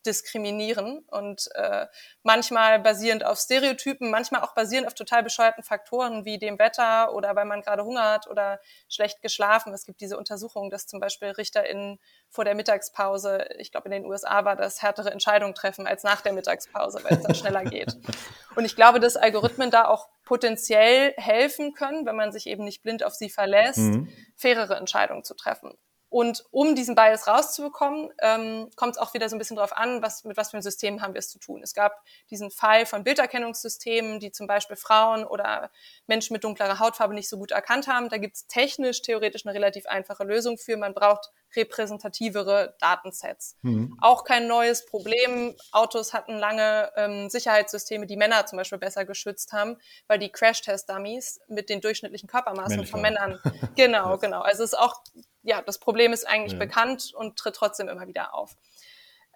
diskriminieren und äh, manchmal basierend auf Stereotypen, manchmal auch basierend auf total bescheuerten Faktoren wie dem Wetter oder weil man gerade Hunger hat oder schlecht geschlafen. Es gibt diese Untersuchung, dass zum Beispiel RichterInnen vor der Mittagspause, ich glaube in den USA war das, härtere Entscheidungen treffen als nach der Mittagspause, weil es dann schneller geht. Und ich glaube, dass Algorithmen da auch potenziell helfen können, wenn man sich eben nicht blind auf sie verlässt, mhm. fairere Entscheidungen zu treffen. Und um diesen Bias rauszubekommen, ähm, kommt es auch wieder so ein bisschen darauf an, was, mit was für einem System haben wir es zu tun. Es gab diesen Fall von Bilderkennungssystemen, die zum Beispiel Frauen oder Menschen mit dunklerer Hautfarbe nicht so gut erkannt haben. Da gibt es technisch, theoretisch eine relativ einfache Lösung für. Man braucht repräsentativere Datensets. Mhm. Auch kein neues Problem. Autos hatten lange ähm, Sicherheitssysteme, die Männer zum Beispiel besser geschützt haben, weil die Crash-Test-Dummies mit den durchschnittlichen Körpermaßen Männlich von Männern. Genau, genau. Also es ist auch ja, das Problem ist eigentlich ja. bekannt und tritt trotzdem immer wieder auf.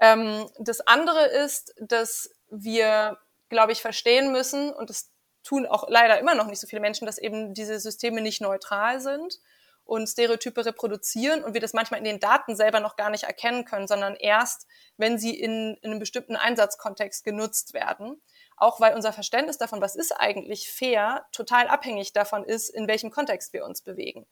Ähm, das andere ist, dass wir, glaube ich, verstehen müssen, und das tun auch leider immer noch nicht so viele Menschen, dass eben diese Systeme nicht neutral sind und Stereotype reproduzieren und wir das manchmal in den Daten selber noch gar nicht erkennen können, sondern erst, wenn sie in, in einem bestimmten Einsatzkontext genutzt werden. Auch weil unser Verständnis davon, was ist eigentlich fair, total abhängig davon ist, in welchem Kontext wir uns bewegen.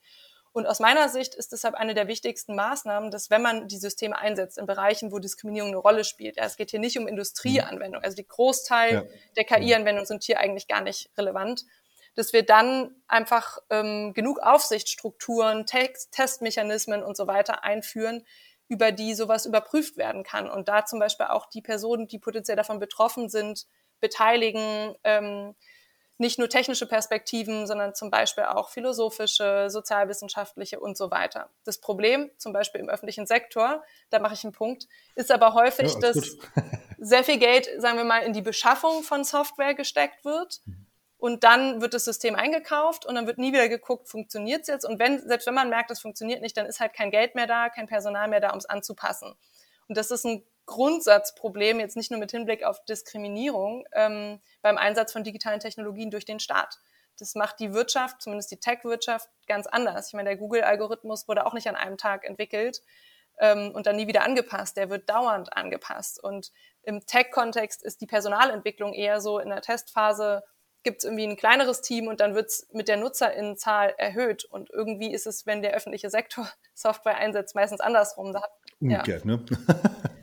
Und aus meiner Sicht ist deshalb eine der wichtigsten Maßnahmen, dass wenn man die Systeme einsetzt in Bereichen, wo Diskriminierung eine Rolle spielt, ja, es geht hier nicht um Industrieanwendung, also die Großteil ja. der KI-Anwendungen sind hier eigentlich gar nicht relevant, dass wir dann einfach ähm, genug Aufsichtsstrukturen, Text, Testmechanismen und so weiter einführen, über die sowas überprüft werden kann. Und da zum Beispiel auch die Personen, die potenziell davon betroffen sind, beteiligen, ähm, nicht nur technische Perspektiven, sondern zum Beispiel auch philosophische, sozialwissenschaftliche und so weiter. Das Problem, zum Beispiel im öffentlichen Sektor, da mache ich einen Punkt, ist aber häufig, ja, dass sehr viel Geld, sagen wir mal, in die Beschaffung von Software gesteckt wird. Und dann wird das System eingekauft und dann wird nie wieder geguckt, funktioniert es jetzt? Und wenn, selbst wenn man merkt, es funktioniert nicht, dann ist halt kein Geld mehr da, kein Personal mehr da, um es anzupassen. Und das ist ein Grundsatzproblem, jetzt nicht nur mit Hinblick auf Diskriminierung ähm, beim Einsatz von digitalen Technologien durch den Staat. Das macht die Wirtschaft, zumindest die Tech-Wirtschaft, ganz anders. Ich meine, der Google-Algorithmus wurde auch nicht an einem Tag entwickelt ähm, und dann nie wieder angepasst. Der wird dauernd angepasst. Und im Tech-Kontext ist die Personalentwicklung eher so in der Testphase gibt es irgendwie ein kleineres Team und dann wird es mit der Nutzerinnenzahl erhöht. Und irgendwie ist es, wenn der öffentliche Sektor Software einsetzt, meistens andersrum. Da, Umgekehrt, ja. ne?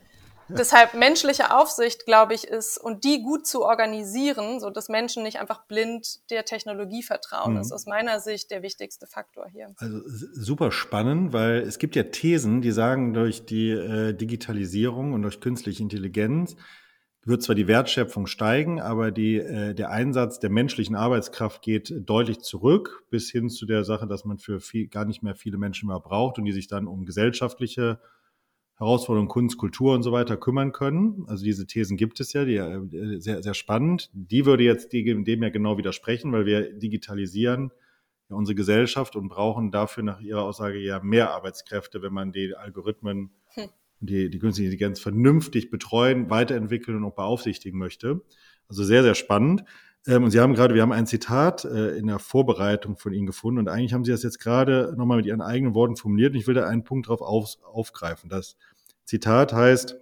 Deshalb menschliche Aufsicht, glaube ich, ist und die gut zu organisieren, so dass Menschen nicht einfach blind der Technologie vertrauen, mhm. ist aus meiner Sicht der wichtigste Faktor hier. Also super spannend, weil es gibt ja Thesen, die sagen, durch die äh, Digitalisierung und durch künstliche Intelligenz wird zwar die Wertschöpfung steigen, aber die, äh, der Einsatz der menschlichen Arbeitskraft geht deutlich zurück, bis hin zu der Sache, dass man für viel, gar nicht mehr viele Menschen mehr braucht und die sich dann um gesellschaftliche Herausforderungen Kunst, Kultur und so weiter kümmern können. Also diese Thesen gibt es ja, die äh, sehr, sehr spannend. Die würde jetzt dem ja genau widersprechen, weil wir digitalisieren ja unsere Gesellschaft und brauchen dafür nach Ihrer Aussage ja mehr Arbeitskräfte, wenn man die Algorithmen, hm. die, die künstliche Intelligenz vernünftig betreuen, weiterentwickeln und auch beaufsichtigen möchte. Also sehr, sehr spannend. Ähm, und Sie haben gerade, wir haben ein Zitat äh, in der Vorbereitung von Ihnen gefunden und eigentlich haben Sie das jetzt gerade nochmal mit Ihren eigenen Worten formuliert und ich will da einen Punkt drauf auf, aufgreifen. Das Zitat heißt,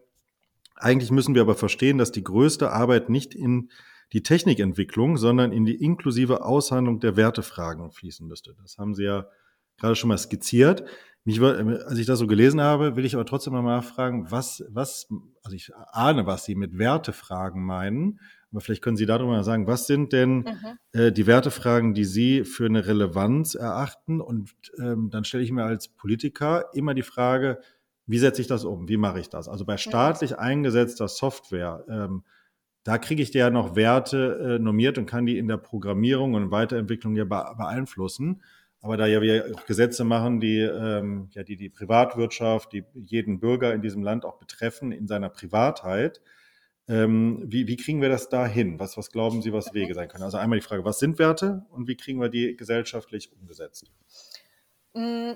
eigentlich müssen wir aber verstehen, dass die größte Arbeit nicht in die Technikentwicklung, sondern in die inklusive Aushandlung der Wertefragen fließen müsste. Das haben Sie ja gerade schon mal skizziert. Mich, als ich das so gelesen habe, will ich aber trotzdem mal nachfragen, was, was, also ich ahne, was Sie mit Wertefragen meinen aber vielleicht können Sie darüber mal sagen, was sind denn mhm. äh, die Wertefragen, die Sie für eine Relevanz erachten? Und ähm, dann stelle ich mir als Politiker immer die Frage, wie setze ich das um? Wie mache ich das? Also bei staatlich eingesetzter Software, ähm, da kriege ich ja noch Werte äh, normiert und kann die in der Programmierung und Weiterentwicklung ja beeinflussen. Aber da ja wir auch Gesetze machen, die ähm, ja die die Privatwirtschaft, die jeden Bürger in diesem Land auch betreffen in seiner Privatheit, ähm, wie, wie kriegen wir das da hin? Was, was glauben Sie, was Wege sein können? Also einmal die Frage, was sind Werte und wie kriegen wir die gesellschaftlich umgesetzt? Mm,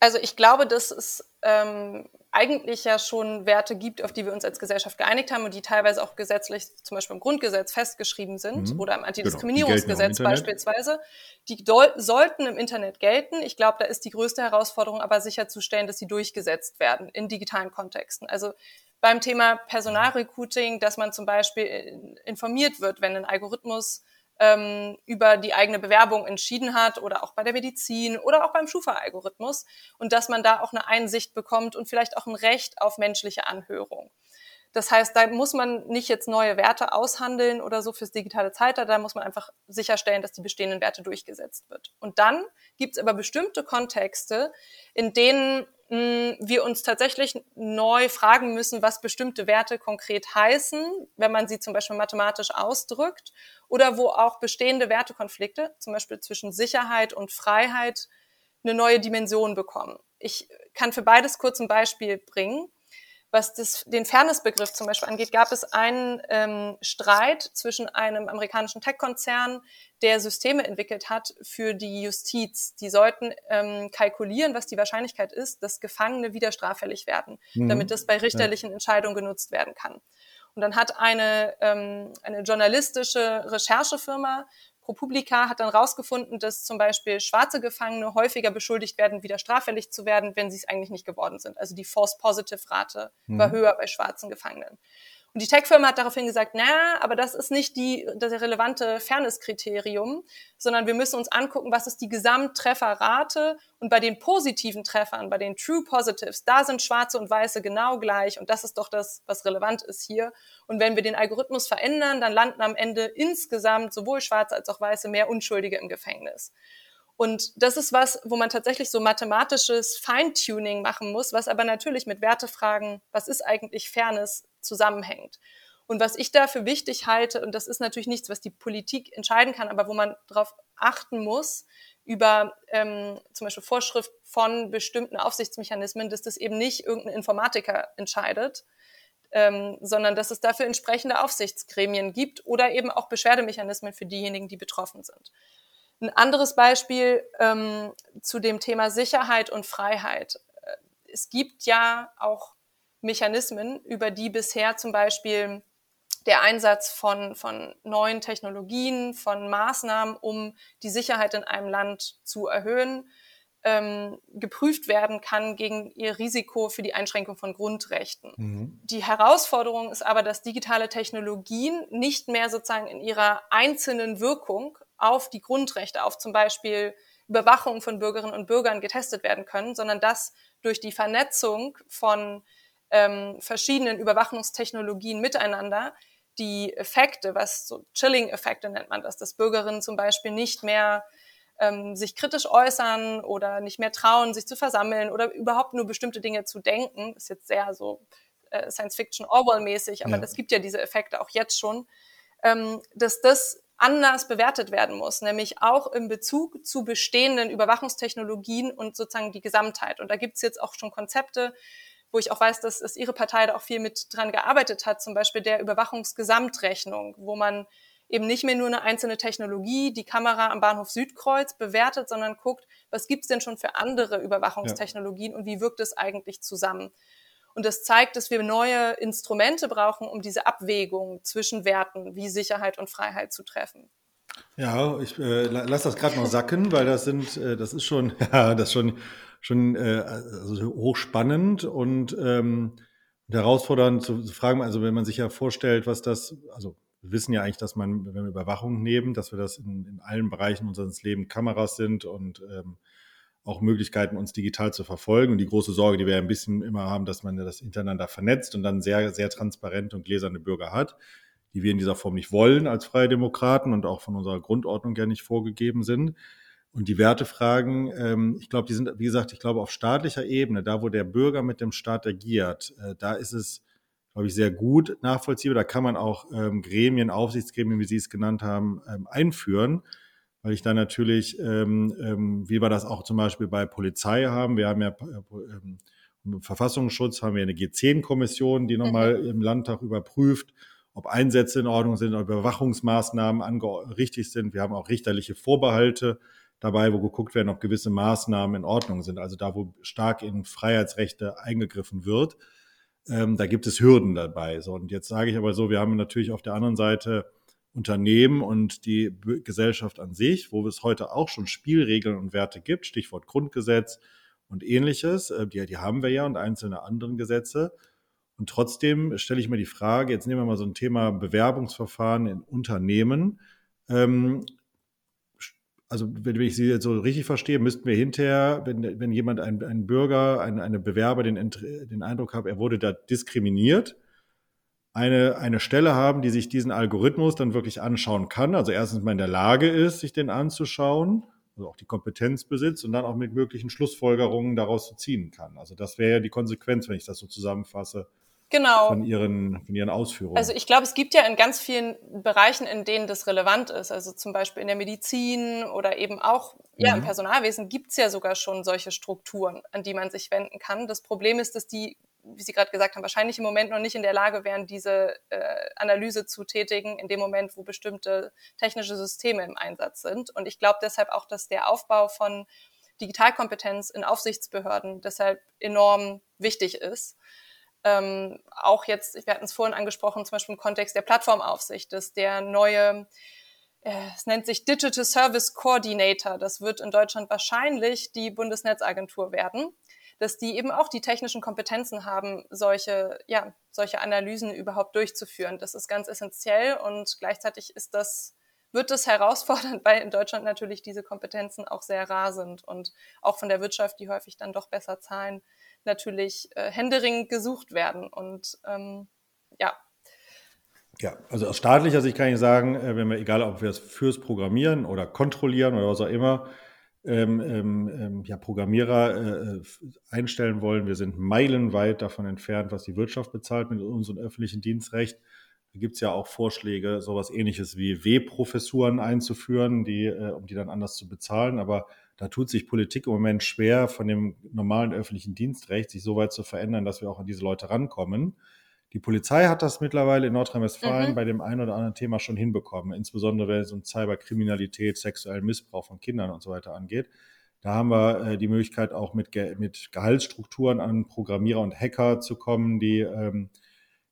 also ich glaube, dass es ähm, eigentlich ja schon Werte gibt, auf die wir uns als Gesellschaft geeinigt haben und die teilweise auch gesetzlich, zum Beispiel im Grundgesetz festgeschrieben sind mhm. oder im Antidiskriminierungsgesetz genau, beispielsweise. Die sollten im Internet gelten. Ich glaube, da ist die größte Herausforderung aber sicherzustellen, dass sie durchgesetzt werden in digitalen Kontexten. Also beim Thema Personalrecruiting, dass man zum Beispiel informiert wird, wenn ein Algorithmus ähm, über die eigene Bewerbung entschieden hat oder auch bei der Medizin oder auch beim Schufa-Algorithmus und dass man da auch eine Einsicht bekommt und vielleicht auch ein Recht auf menschliche Anhörung. Das heißt, da muss man nicht jetzt neue Werte aushandeln oder so fürs digitale Zeitalter, da muss man einfach sicherstellen, dass die bestehenden Werte durchgesetzt wird. Und dann gibt es aber bestimmte Kontexte, in denen wir uns tatsächlich neu fragen müssen, was bestimmte Werte konkret heißen, wenn man sie zum Beispiel mathematisch ausdrückt oder wo auch bestehende Wertekonflikte, zum Beispiel zwischen Sicherheit und Freiheit, eine neue Dimension bekommen. Ich kann für beides kurz ein Beispiel bringen. Was das, den Fairness-Begriff zum Beispiel angeht, gab es einen ähm, Streit zwischen einem amerikanischen Tech-Konzern, der Systeme entwickelt hat für die Justiz. Die sollten ähm, kalkulieren, was die Wahrscheinlichkeit ist, dass Gefangene wieder straffällig werden, mhm. damit das bei richterlichen Entscheidungen genutzt werden kann. Und dann hat eine, ähm, eine journalistische Recherchefirma ProPublica hat dann rausgefunden, dass zum Beispiel schwarze Gefangene häufiger beschuldigt werden, wieder straffällig zu werden, wenn sie es eigentlich nicht geworden sind. Also die False Positive Rate mhm. war höher bei schwarzen Gefangenen. Und die Tech-Firma hat daraufhin gesagt, na, aber das ist nicht die, das relevante Fairness-Kriterium, sondern wir müssen uns angucken, was ist die Gesamttrefferrate und bei den positiven Treffern, bei den True Positives, da sind Schwarze und Weiße genau gleich und das ist doch das, was relevant ist hier. Und wenn wir den Algorithmus verändern, dann landen am Ende insgesamt sowohl Schwarze als auch Weiße mehr Unschuldige im Gefängnis. Und das ist was, wo man tatsächlich so mathematisches Feintuning machen muss, was aber natürlich mit Wertefragen, was ist eigentlich Fairness, zusammenhängt. Und was ich dafür wichtig halte, und das ist natürlich nichts, was die Politik entscheiden kann, aber wo man darauf achten muss, über ähm, zum Beispiel Vorschrift von bestimmten Aufsichtsmechanismen, dass das eben nicht irgendein Informatiker entscheidet, ähm, sondern dass es dafür entsprechende Aufsichtsgremien gibt oder eben auch Beschwerdemechanismen für diejenigen, die betroffen sind. Ein anderes Beispiel ähm, zu dem Thema Sicherheit und Freiheit. Äh, es gibt ja auch Mechanismen, über die bisher zum Beispiel der Einsatz von, von neuen Technologien, von Maßnahmen, um die Sicherheit in einem Land zu erhöhen, ähm, geprüft werden kann gegen ihr Risiko für die Einschränkung von Grundrechten. Mhm. Die Herausforderung ist aber, dass digitale Technologien nicht mehr sozusagen in ihrer einzelnen Wirkung auf die Grundrechte, auf zum Beispiel Überwachung von Bürgerinnen und Bürgern getestet werden können, sondern dass durch die Vernetzung von ähm, verschiedenen Überwachungstechnologien miteinander die Effekte, was so Chilling-Effekte nennt man das, dass Bürgerinnen zum Beispiel nicht mehr ähm, sich kritisch äußern oder nicht mehr trauen, sich zu versammeln oder überhaupt nur bestimmte Dinge zu denken, ist jetzt sehr so äh, Science-Fiction Orwell-mäßig, aber es ja. gibt ja diese Effekte auch jetzt schon, ähm, dass das anders bewertet werden muss, nämlich auch im Bezug zu bestehenden Überwachungstechnologien und sozusagen die Gesamtheit. Und da gibt es jetzt auch schon Konzepte, wo ich auch weiß, dass, dass Ihre Partei da auch viel mit dran gearbeitet hat, zum Beispiel der Überwachungsgesamtrechnung, wo man eben nicht mehr nur eine einzelne Technologie, die Kamera am Bahnhof Südkreuz bewertet, sondern guckt, was gibt's denn schon für andere Überwachungstechnologien ja. und wie wirkt es eigentlich zusammen. Und das zeigt, dass wir neue Instrumente brauchen, um diese Abwägung zwischen Werten wie Sicherheit und Freiheit zu treffen. Ja, ich äh, lasse das gerade noch sacken, weil das sind, äh, das ist schon, ja, das schon schon äh, also hochspannend und ähm, herausfordernd zu, zu fragen. Also wenn man sich ja vorstellt, was das, also wir wissen ja eigentlich, dass man, wenn wir Überwachung nehmen, dass wir das in, in allen Bereichen unseres Lebens Kameras sind und ähm, auch Möglichkeiten, uns digital zu verfolgen. Und die große Sorge, die wir ja ein bisschen immer haben, dass man das hintereinander vernetzt und dann sehr, sehr transparente und gläserne Bürger hat, die wir in dieser Form nicht wollen als Freie Demokraten und auch von unserer Grundordnung ja nicht vorgegeben sind. Und die Wertefragen, ähm, ich glaube, die sind, wie gesagt, ich glaube, auf staatlicher Ebene, da wo der Bürger mit dem Staat agiert, äh, da ist es, glaube ich, sehr gut nachvollziehbar. Da kann man auch ähm, Gremien, Aufsichtsgremien, wie Sie es genannt haben, ähm, einführen, weil ich da natürlich, ähm, ähm, wie wir das auch zum Beispiel bei Polizei haben, wir haben ja äh, ähm, Verfassungsschutz, haben wir eine G10-Kommission, die nochmal mhm. im Landtag überprüft, ob Einsätze in Ordnung sind, ob Überwachungsmaßnahmen richtig sind. Wir haben auch richterliche Vorbehalte dabei, wo geguckt werden, ob gewisse Maßnahmen in Ordnung sind. Also da, wo stark in Freiheitsrechte eingegriffen wird, ähm, da gibt es Hürden dabei. So, und jetzt sage ich aber so, wir haben natürlich auf der anderen Seite Unternehmen und die Gesellschaft an sich, wo es heute auch schon Spielregeln und Werte gibt, Stichwort Grundgesetz und ähnliches, äh, die, die haben wir ja und einzelne anderen Gesetze. Und trotzdem stelle ich mir die Frage, jetzt nehmen wir mal so ein Thema Bewerbungsverfahren in Unternehmen. Ähm, also wenn ich Sie jetzt so richtig verstehe, müssten wir hinterher, wenn, wenn jemand, ein, ein Bürger, ein, eine Bewerber den, den Eindruck hat, er wurde da diskriminiert, eine, eine Stelle haben, die sich diesen Algorithmus dann wirklich anschauen kann. Also erstens mal in der Lage ist, sich den anzuschauen, also auch die Kompetenz besitzt und dann auch mit möglichen Schlussfolgerungen daraus zu ziehen kann. Also das wäre ja die Konsequenz, wenn ich das so zusammenfasse, genau. von, ihren, von ihren Ausführungen. Also ich glaube, es gibt ja in ganz vielen Bereichen, in denen das relevant ist. Also zum Beispiel in der Medizin oder eben auch ja, mhm. im Personalwesen gibt es ja sogar schon solche Strukturen, an die man sich wenden kann. Das Problem ist, dass die, wie Sie gerade gesagt haben, wahrscheinlich im Moment noch nicht in der Lage wären, diese äh, Analyse zu tätigen, in dem Moment, wo bestimmte technische Systeme im Einsatz sind. Und ich glaube deshalb auch, dass der Aufbau von Digitalkompetenz in Aufsichtsbehörden deshalb enorm wichtig ist ähm, auch jetzt, wir hatten es vorhin angesprochen, zum Beispiel im Kontext der Plattformaufsicht, dass der neue, äh, es nennt sich Digital Service Coordinator, das wird in Deutschland wahrscheinlich die Bundesnetzagentur werden, dass die eben auch die technischen Kompetenzen haben, solche, ja, solche Analysen überhaupt durchzuführen. Das ist ganz essentiell und gleichzeitig ist das wird es herausfordernd, weil in Deutschland natürlich diese Kompetenzen auch sehr rar sind und auch von der Wirtschaft, die häufig dann doch besser zahlen, natürlich äh, händeringend gesucht werden. Und ähm, ja. Ja, also aus staatlicher Sicht kann ich sagen, äh, wenn wir, egal ob wir es fürs Programmieren oder kontrollieren oder was auch immer, ähm, ähm, ähm ja, Programmierer äh, einstellen wollen. Wir sind meilenweit davon entfernt, was die Wirtschaft bezahlt mit unserem öffentlichen Dienstrecht. Da gibt es ja auch Vorschläge, sowas ähnliches wie W-Professuren einzuführen, die, äh, um die dann anders zu bezahlen. Aber da tut sich Politik im Moment schwer, von dem normalen öffentlichen Dienstrecht sich so weit zu verändern, dass wir auch an diese Leute rankommen. Die Polizei hat das mittlerweile in Nordrhein-Westfalen mhm. bei dem einen oder anderen Thema schon hinbekommen, insbesondere wenn es um Cyberkriminalität, sexuellen Missbrauch von Kindern und so weiter angeht. Da haben wir äh, die Möglichkeit, auch mit, Ge mit Gehaltsstrukturen an Programmierer und Hacker zu kommen, die ähm,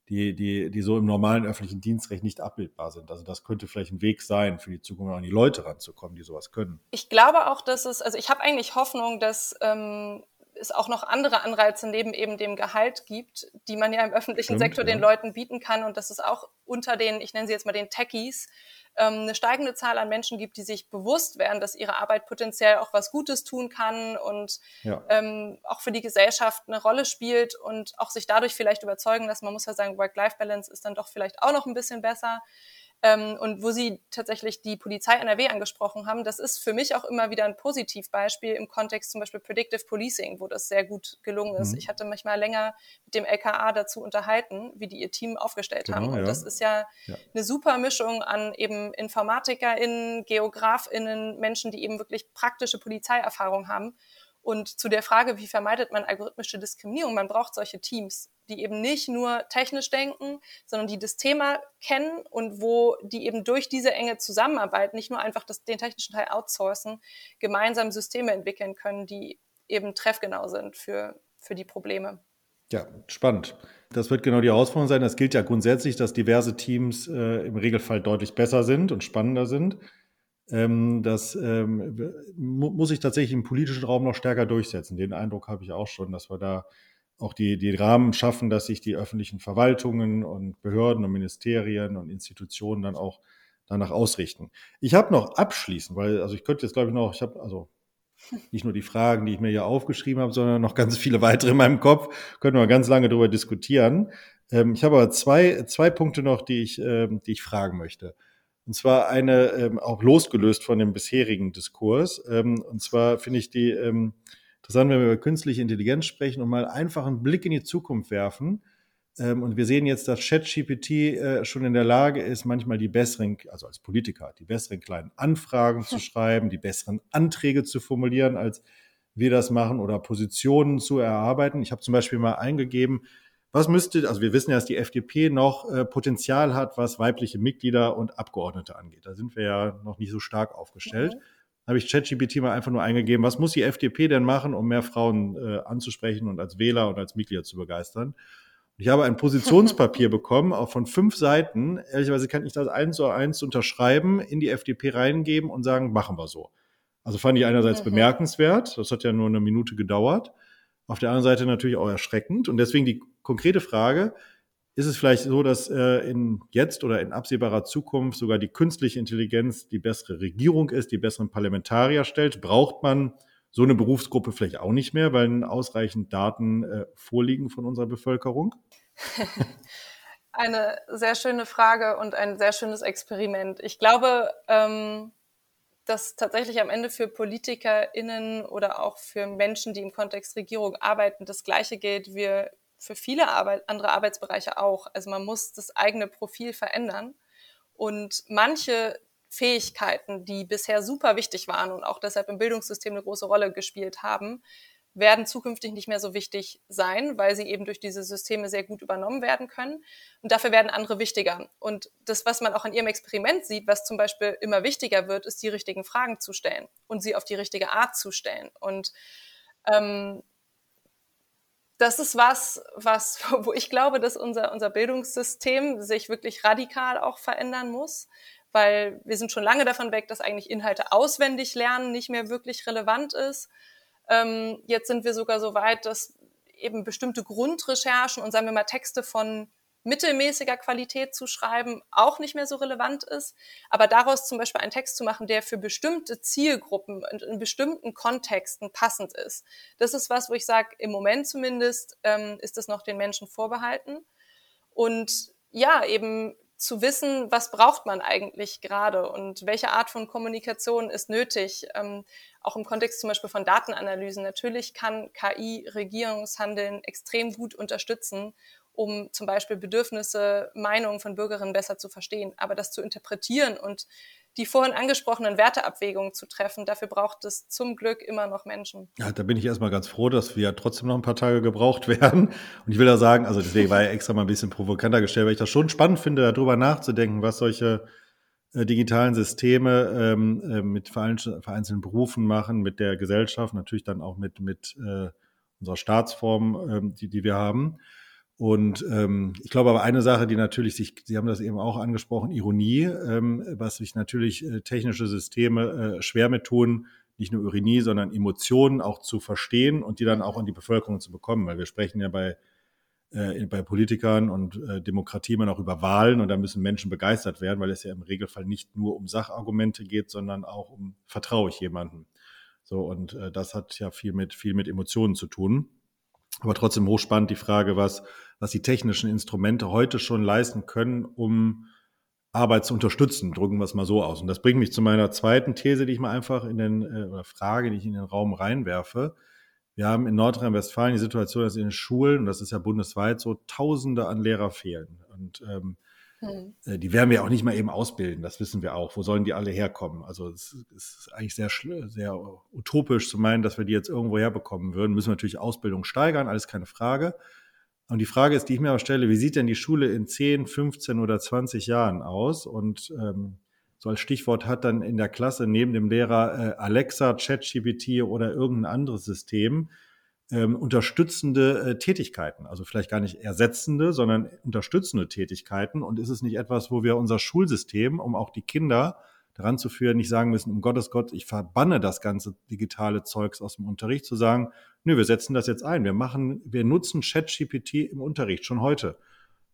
die, die, die so im normalen öffentlichen Dienstrecht nicht abbildbar sind. Also das könnte vielleicht ein Weg sein, für die Zukunft an die Leute ranzukommen, die sowas können. Ich glaube auch, dass es, also ich habe eigentlich Hoffnung, dass ähm, es auch noch andere Anreize neben eben dem Gehalt gibt, die man ja im öffentlichen Stimmt, Sektor ja. den Leuten bieten kann und dass es auch unter den, ich nenne sie jetzt mal den Techies, ähm, eine steigende Zahl an Menschen gibt, die sich bewusst werden, dass ihre Arbeit potenziell auch was Gutes tun kann und ja. ähm, auch für die Gesellschaft eine Rolle spielt und auch sich dadurch vielleicht überzeugen, dass man muss ja sagen, Work-Life-Balance ist dann doch vielleicht auch noch ein bisschen besser. Ähm, und wo Sie tatsächlich die Polizei NRW angesprochen haben, das ist für mich auch immer wieder ein Positivbeispiel im Kontext zum Beispiel Predictive Policing, wo das sehr gut gelungen ist. Mhm. Ich hatte mich mal länger mit dem LKA dazu unterhalten, wie die ihr Team aufgestellt genau, haben. Und ja. das ist ja, ja, eine super Mischung an eben InformatikerInnen, GeografInnen, Menschen, die eben wirklich praktische Polizeierfahrung haben. Und zu der Frage, wie vermeidet man algorithmische Diskriminierung, man braucht solche Teams, die eben nicht nur technisch denken, sondern die das Thema kennen und wo die eben durch diese enge Zusammenarbeit nicht nur einfach das, den technischen Teil outsourcen, gemeinsam Systeme entwickeln können, die eben treffgenau sind für, für die Probleme. Ja, spannend. Das wird genau die Herausforderung sein. Das gilt ja grundsätzlich, dass diverse Teams äh, im Regelfall deutlich besser sind und spannender sind. Ähm, das ähm, muss sich tatsächlich im politischen Raum noch stärker durchsetzen. Den Eindruck habe ich auch schon, dass wir da auch die, die Rahmen schaffen, dass sich die öffentlichen Verwaltungen und Behörden und Ministerien und Institutionen dann auch danach ausrichten. Ich habe noch abschließend, weil, also ich könnte jetzt glaube ich noch, ich habe also nicht nur die Fragen, die ich mir hier aufgeschrieben habe, sondern noch ganz viele weitere in meinem Kopf, können wir ganz lange darüber diskutieren. Ähm, ich habe aber zwei, zwei Punkte noch, die ich, ähm, die ich fragen möchte. Und zwar eine, ähm, auch losgelöst von dem bisherigen Diskurs. Ähm, und zwar finde ich die, ähm, interessant, wenn wir über künstliche Intelligenz sprechen und mal einfach einen Blick in die Zukunft werfen. Ähm, und wir sehen jetzt, dass ChatGPT äh, schon in der Lage ist, manchmal die besseren, also als Politiker, die besseren kleinen Anfragen zu schreiben, die besseren Anträge zu formulieren, als wir das machen oder Positionen zu erarbeiten. Ich habe zum Beispiel mal eingegeben, was müsste, also wir wissen ja, dass die FDP noch äh, Potenzial hat, was weibliche Mitglieder und Abgeordnete angeht. Da sind wir ja noch nicht so stark aufgestellt. Mhm habe ich ChatGPT mal einfach nur eingegeben, was muss die FDP denn machen, um mehr Frauen äh, anzusprechen und als Wähler und als Mitglieder zu begeistern. Ich habe ein Positionspapier bekommen, auch von fünf Seiten. Ehrlicherweise kann ich das eins zu eins unterschreiben, in die FDP reingeben und sagen, machen wir so. Also fand ich einerseits mhm. bemerkenswert, das hat ja nur eine Minute gedauert. Auf der anderen Seite natürlich auch erschreckend. Und deswegen die konkrete Frage, ist es vielleicht so, dass äh, in jetzt oder in absehbarer Zukunft sogar die künstliche Intelligenz die bessere Regierung ist, die besseren Parlamentarier stellt? Braucht man so eine Berufsgruppe vielleicht auch nicht mehr, weil ausreichend Daten äh, vorliegen von unserer Bevölkerung? Eine sehr schöne Frage und ein sehr schönes Experiment. Ich glaube, ähm, dass tatsächlich am Ende für PolitikerInnen oder auch für Menschen, die im Kontext Regierung arbeiten, das Gleiche gilt. Wir für viele Arbeit, andere Arbeitsbereiche auch. Also man muss das eigene Profil verändern. Und manche Fähigkeiten, die bisher super wichtig waren und auch deshalb im Bildungssystem eine große Rolle gespielt haben, werden zukünftig nicht mehr so wichtig sein, weil sie eben durch diese Systeme sehr gut übernommen werden können. Und dafür werden andere wichtiger. Und das, was man auch in Ihrem Experiment sieht, was zum Beispiel immer wichtiger wird, ist, die richtigen Fragen zu stellen und sie auf die richtige Art zu stellen. Und ähm, das ist was, was, wo ich glaube, dass unser, unser Bildungssystem sich wirklich radikal auch verändern muss, weil wir sind schon lange davon weg, dass eigentlich Inhalte auswendig lernen nicht mehr wirklich relevant ist. Ähm, jetzt sind wir sogar so weit, dass eben bestimmte Grundrecherchen und sagen wir mal Texte von mittelmäßiger Qualität zu schreiben auch nicht mehr so relevant ist. Aber daraus zum Beispiel einen Text zu machen, der für bestimmte Zielgruppen und in bestimmten Kontexten passend ist, das ist was, wo ich sage, im Moment zumindest ähm, ist das noch den Menschen vorbehalten. Und ja, eben zu wissen, was braucht man eigentlich gerade und welche Art von Kommunikation ist nötig, ähm, auch im Kontext zum Beispiel von Datenanalysen. Natürlich kann KI Regierungshandeln extrem gut unterstützen, um zum Beispiel Bedürfnisse, Meinungen von Bürgerinnen besser zu verstehen. Aber das zu interpretieren und die vorhin angesprochenen Werteabwägungen zu treffen. Dafür braucht es zum Glück immer noch Menschen. Ja, da bin ich erstmal ganz froh, dass wir trotzdem noch ein paar Tage gebraucht werden. Und ich will da sagen, also deswegen war ja extra mal ein bisschen provokanter gestellt, weil ich das schon spannend finde, darüber nachzudenken, was solche äh, digitalen Systeme ähm, äh, mit vereinzelten Berufen machen, mit der Gesellschaft, natürlich dann auch mit, mit äh, unserer Staatsform, ähm, die, die wir haben. Und ähm, ich glaube aber eine Sache, die natürlich sich, Sie haben das eben auch angesprochen, Ironie, ähm, was sich natürlich äh, technische Systeme äh, schwer mit tun, nicht nur Ironie, sondern Emotionen auch zu verstehen und die dann auch an die Bevölkerung zu bekommen. Weil wir sprechen ja bei, äh, bei Politikern und äh, Demokratie immer noch über Wahlen und da müssen Menschen begeistert werden, weil es ja im Regelfall nicht nur um Sachargumente geht, sondern auch um vertraue ich jemanden. So, und äh, das hat ja viel mit, viel mit Emotionen zu tun. Aber trotzdem hochspannend die Frage, was, was die technischen Instrumente heute schon leisten können, um Arbeit zu unterstützen. Drücken wir es mal so aus. Und das bringt mich zu meiner zweiten These, die ich mal einfach in den, äh, oder Frage, die ich in den Raum reinwerfe. Wir haben in Nordrhein-Westfalen die Situation, dass in den Schulen, und das ist ja bundesweit so, Tausende an Lehrer fehlen. Und ähm, hm. Äh, die werden wir auch nicht mal eben ausbilden, das wissen wir auch. Wo sollen die alle herkommen? Also es ist eigentlich sehr, sehr utopisch zu meinen, dass wir die jetzt irgendwo herbekommen würden. Müssen wir natürlich Ausbildung steigern, alles keine Frage. Und die Frage ist, die ich mir aber stelle, wie sieht denn die Schule in 10, 15 oder 20 Jahren aus? Und ähm, so als Stichwort hat dann in der Klasse neben dem Lehrer äh, Alexa, ChatGPT oder irgendein anderes System ähm, unterstützende äh, Tätigkeiten, also vielleicht gar nicht ersetzende, sondern unterstützende Tätigkeiten. Und ist es nicht etwas, wo wir unser Schulsystem, um auch die Kinder daran zu führen, nicht sagen müssen, um Gottes Gott, ich verbanne das ganze digitale Zeugs aus dem Unterricht, zu sagen, nö, wir setzen das jetzt ein. Wir machen, wir nutzen ChatGPT im Unterricht schon heute.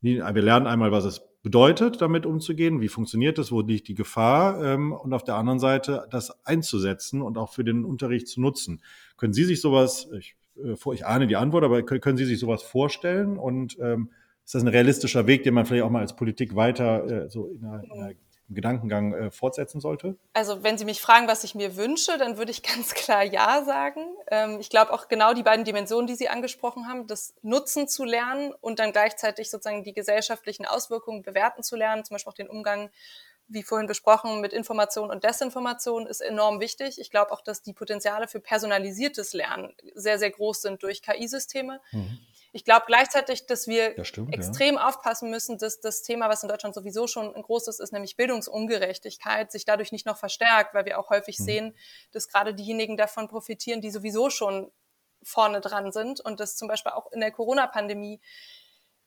Wir lernen einmal, was es bedeutet, damit umzugehen, wie funktioniert das, wo liegt die Gefahr ähm, und auf der anderen Seite das einzusetzen und auch für den Unterricht zu nutzen. Können Sie sich sowas, ich äh, vor, ich ahne die Antwort, aber können Sie sich sowas vorstellen? Und ähm, ist das ein realistischer Weg, den man vielleicht auch mal als Politik weiter äh, so in einer, in einer Gedankengang äh, fortsetzen sollte? Also wenn Sie mich fragen, was ich mir wünsche, dann würde ich ganz klar Ja sagen. Ähm, ich glaube auch genau die beiden Dimensionen, die Sie angesprochen haben, das Nutzen zu lernen und dann gleichzeitig sozusagen die gesellschaftlichen Auswirkungen bewerten zu lernen, zum Beispiel auch den Umgang wie vorhin besprochen, mit Information und Desinformation ist enorm wichtig. Ich glaube auch, dass die Potenziale für personalisiertes Lernen sehr, sehr groß sind durch KI-Systeme. Mhm. Ich glaube gleichzeitig, dass wir ja, stimmt, extrem ja. aufpassen müssen, dass das Thema, was in Deutschland sowieso schon ein großes ist, nämlich Bildungsungerechtigkeit, sich dadurch nicht noch verstärkt, weil wir auch häufig mhm. sehen, dass gerade diejenigen davon profitieren, die sowieso schon vorne dran sind und dass zum Beispiel auch in der Corona-Pandemie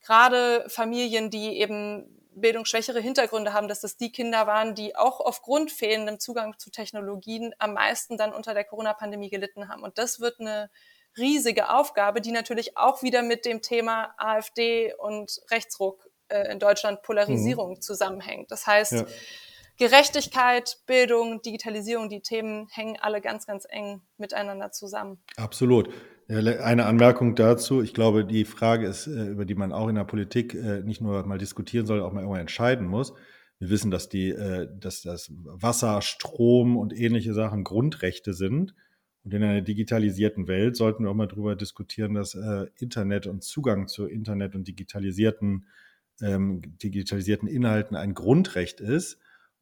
gerade Familien, die eben bildungsschwächere Hintergründe haben, dass das die Kinder waren, die auch aufgrund fehlendem Zugang zu Technologien am meisten dann unter der Corona-Pandemie gelitten haben. Und das wird eine riesige Aufgabe, die natürlich auch wieder mit dem Thema AfD und Rechtsruck äh, in Deutschland Polarisierung mhm. zusammenhängt. Das heißt, ja. Gerechtigkeit, Bildung, Digitalisierung, die Themen hängen alle ganz, ganz eng miteinander zusammen. Absolut. Eine Anmerkung dazu. Ich glaube, die Frage ist, äh, über die man auch in der Politik äh, nicht nur mal diskutieren soll, auch mal irgendwann entscheiden muss. Wir wissen, dass die, äh, dass das Wasser, Strom und ähnliche Sachen Grundrechte sind. Und in einer digitalisierten Welt sollten wir auch mal darüber diskutieren, dass Internet und Zugang zu Internet und digitalisierten, ähm, digitalisierten Inhalten ein Grundrecht ist.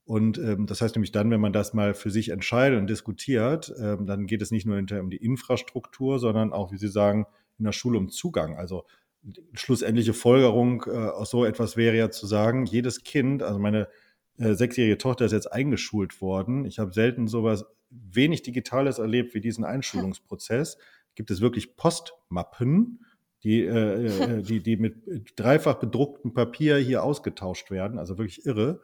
Und ähm, das heißt nämlich dann, wenn man das mal für sich entscheidet und diskutiert, ähm, dann geht es nicht nur um die Infrastruktur, sondern auch, wie Sie sagen, in der Schule um Zugang. Also schlussendliche Folgerung äh, aus so etwas wäre ja zu sagen, jedes Kind, also meine äh, sechsjährige Tochter ist jetzt eingeschult worden. Ich habe selten sowas wenig Digitales erlebt wie diesen Einschulungsprozess. Gibt es wirklich Postmappen, die, äh, äh die, die mit dreifach bedrucktem Papier hier ausgetauscht werden, also wirklich irre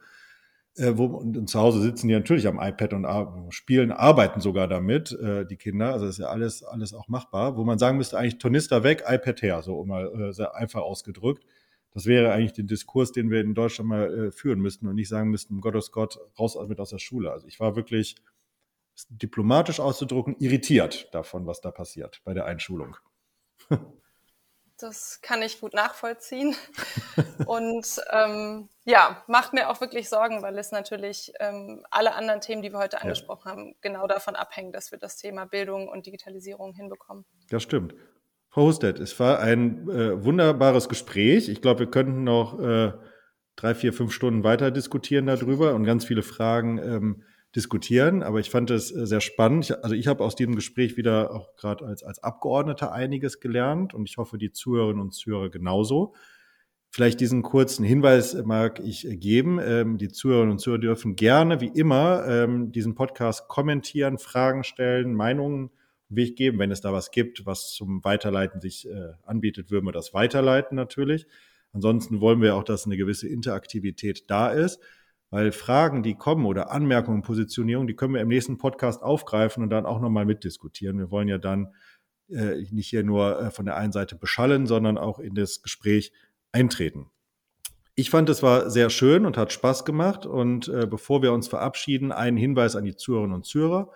äh, wo, und, und, zu Hause sitzen die natürlich am iPad und ar spielen, arbeiten sogar damit, äh, die Kinder. Also das ist ja alles, alles auch machbar, wo man sagen müsste, eigentlich Tornister weg, iPad her, so mal äh, sehr einfach ausgedrückt. Das wäre eigentlich der Diskurs, den wir in Deutschland mal äh, führen müssten und nicht sagen müssten, Gottes Gott, raus mit aus der Schule. Also ich war wirklich diplomatisch auszudrücken, irritiert davon, was da passiert bei der Einschulung. Das kann ich gut nachvollziehen. und ähm, ja, macht mir auch wirklich Sorgen, weil es natürlich ähm, alle anderen Themen, die wir heute angesprochen ja. haben, genau davon abhängen, dass wir das Thema Bildung und Digitalisierung hinbekommen. Das stimmt. Frau Hustet, es war ein äh, wunderbares Gespräch. Ich glaube, wir könnten noch äh, drei, vier, fünf Stunden weiter diskutieren darüber und ganz viele Fragen ähm, diskutieren. Aber ich fand es äh, sehr spannend. Ich, also ich habe aus diesem Gespräch wieder auch gerade als, als Abgeordneter einiges gelernt und ich hoffe, die Zuhörerinnen und Zuhörer genauso. Vielleicht diesen kurzen Hinweis mag ich geben. Ähm, die Zuhörerinnen und Zuhörer dürfen gerne, wie immer, ähm, diesen Podcast kommentieren, Fragen stellen, Meinungen Weg geben. Wenn es da was gibt, was zum Weiterleiten sich äh, anbietet, würden wir das weiterleiten natürlich. Ansonsten wollen wir auch, dass eine gewisse Interaktivität da ist, weil Fragen, die kommen oder Anmerkungen, Positionierung, die können wir im nächsten Podcast aufgreifen und dann auch nochmal mitdiskutieren. Wir wollen ja dann äh, nicht hier nur äh, von der einen Seite beschallen, sondern auch in das Gespräch eintreten. Ich fand, es war sehr schön und hat Spaß gemacht. Und äh, bevor wir uns verabschieden, einen Hinweis an die Zuhörerinnen und Zuhörer.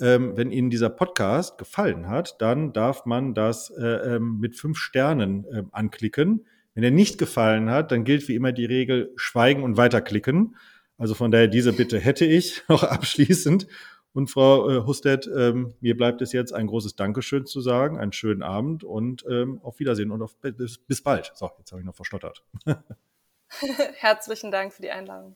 Ähm, wenn Ihnen dieser Podcast gefallen hat, dann darf man das äh, ähm, mit fünf Sternen äh, anklicken. Wenn er nicht gefallen hat, dann gilt wie immer die Regel Schweigen und weiterklicken. Also von daher diese Bitte hätte ich noch abschließend. Und Frau äh, Hustet, ähm, mir bleibt es jetzt ein großes Dankeschön zu sagen, einen schönen Abend und ähm, auf Wiedersehen und auf, bis, bis bald. So, jetzt habe ich noch verstottert. Herzlichen Dank für die Einladung.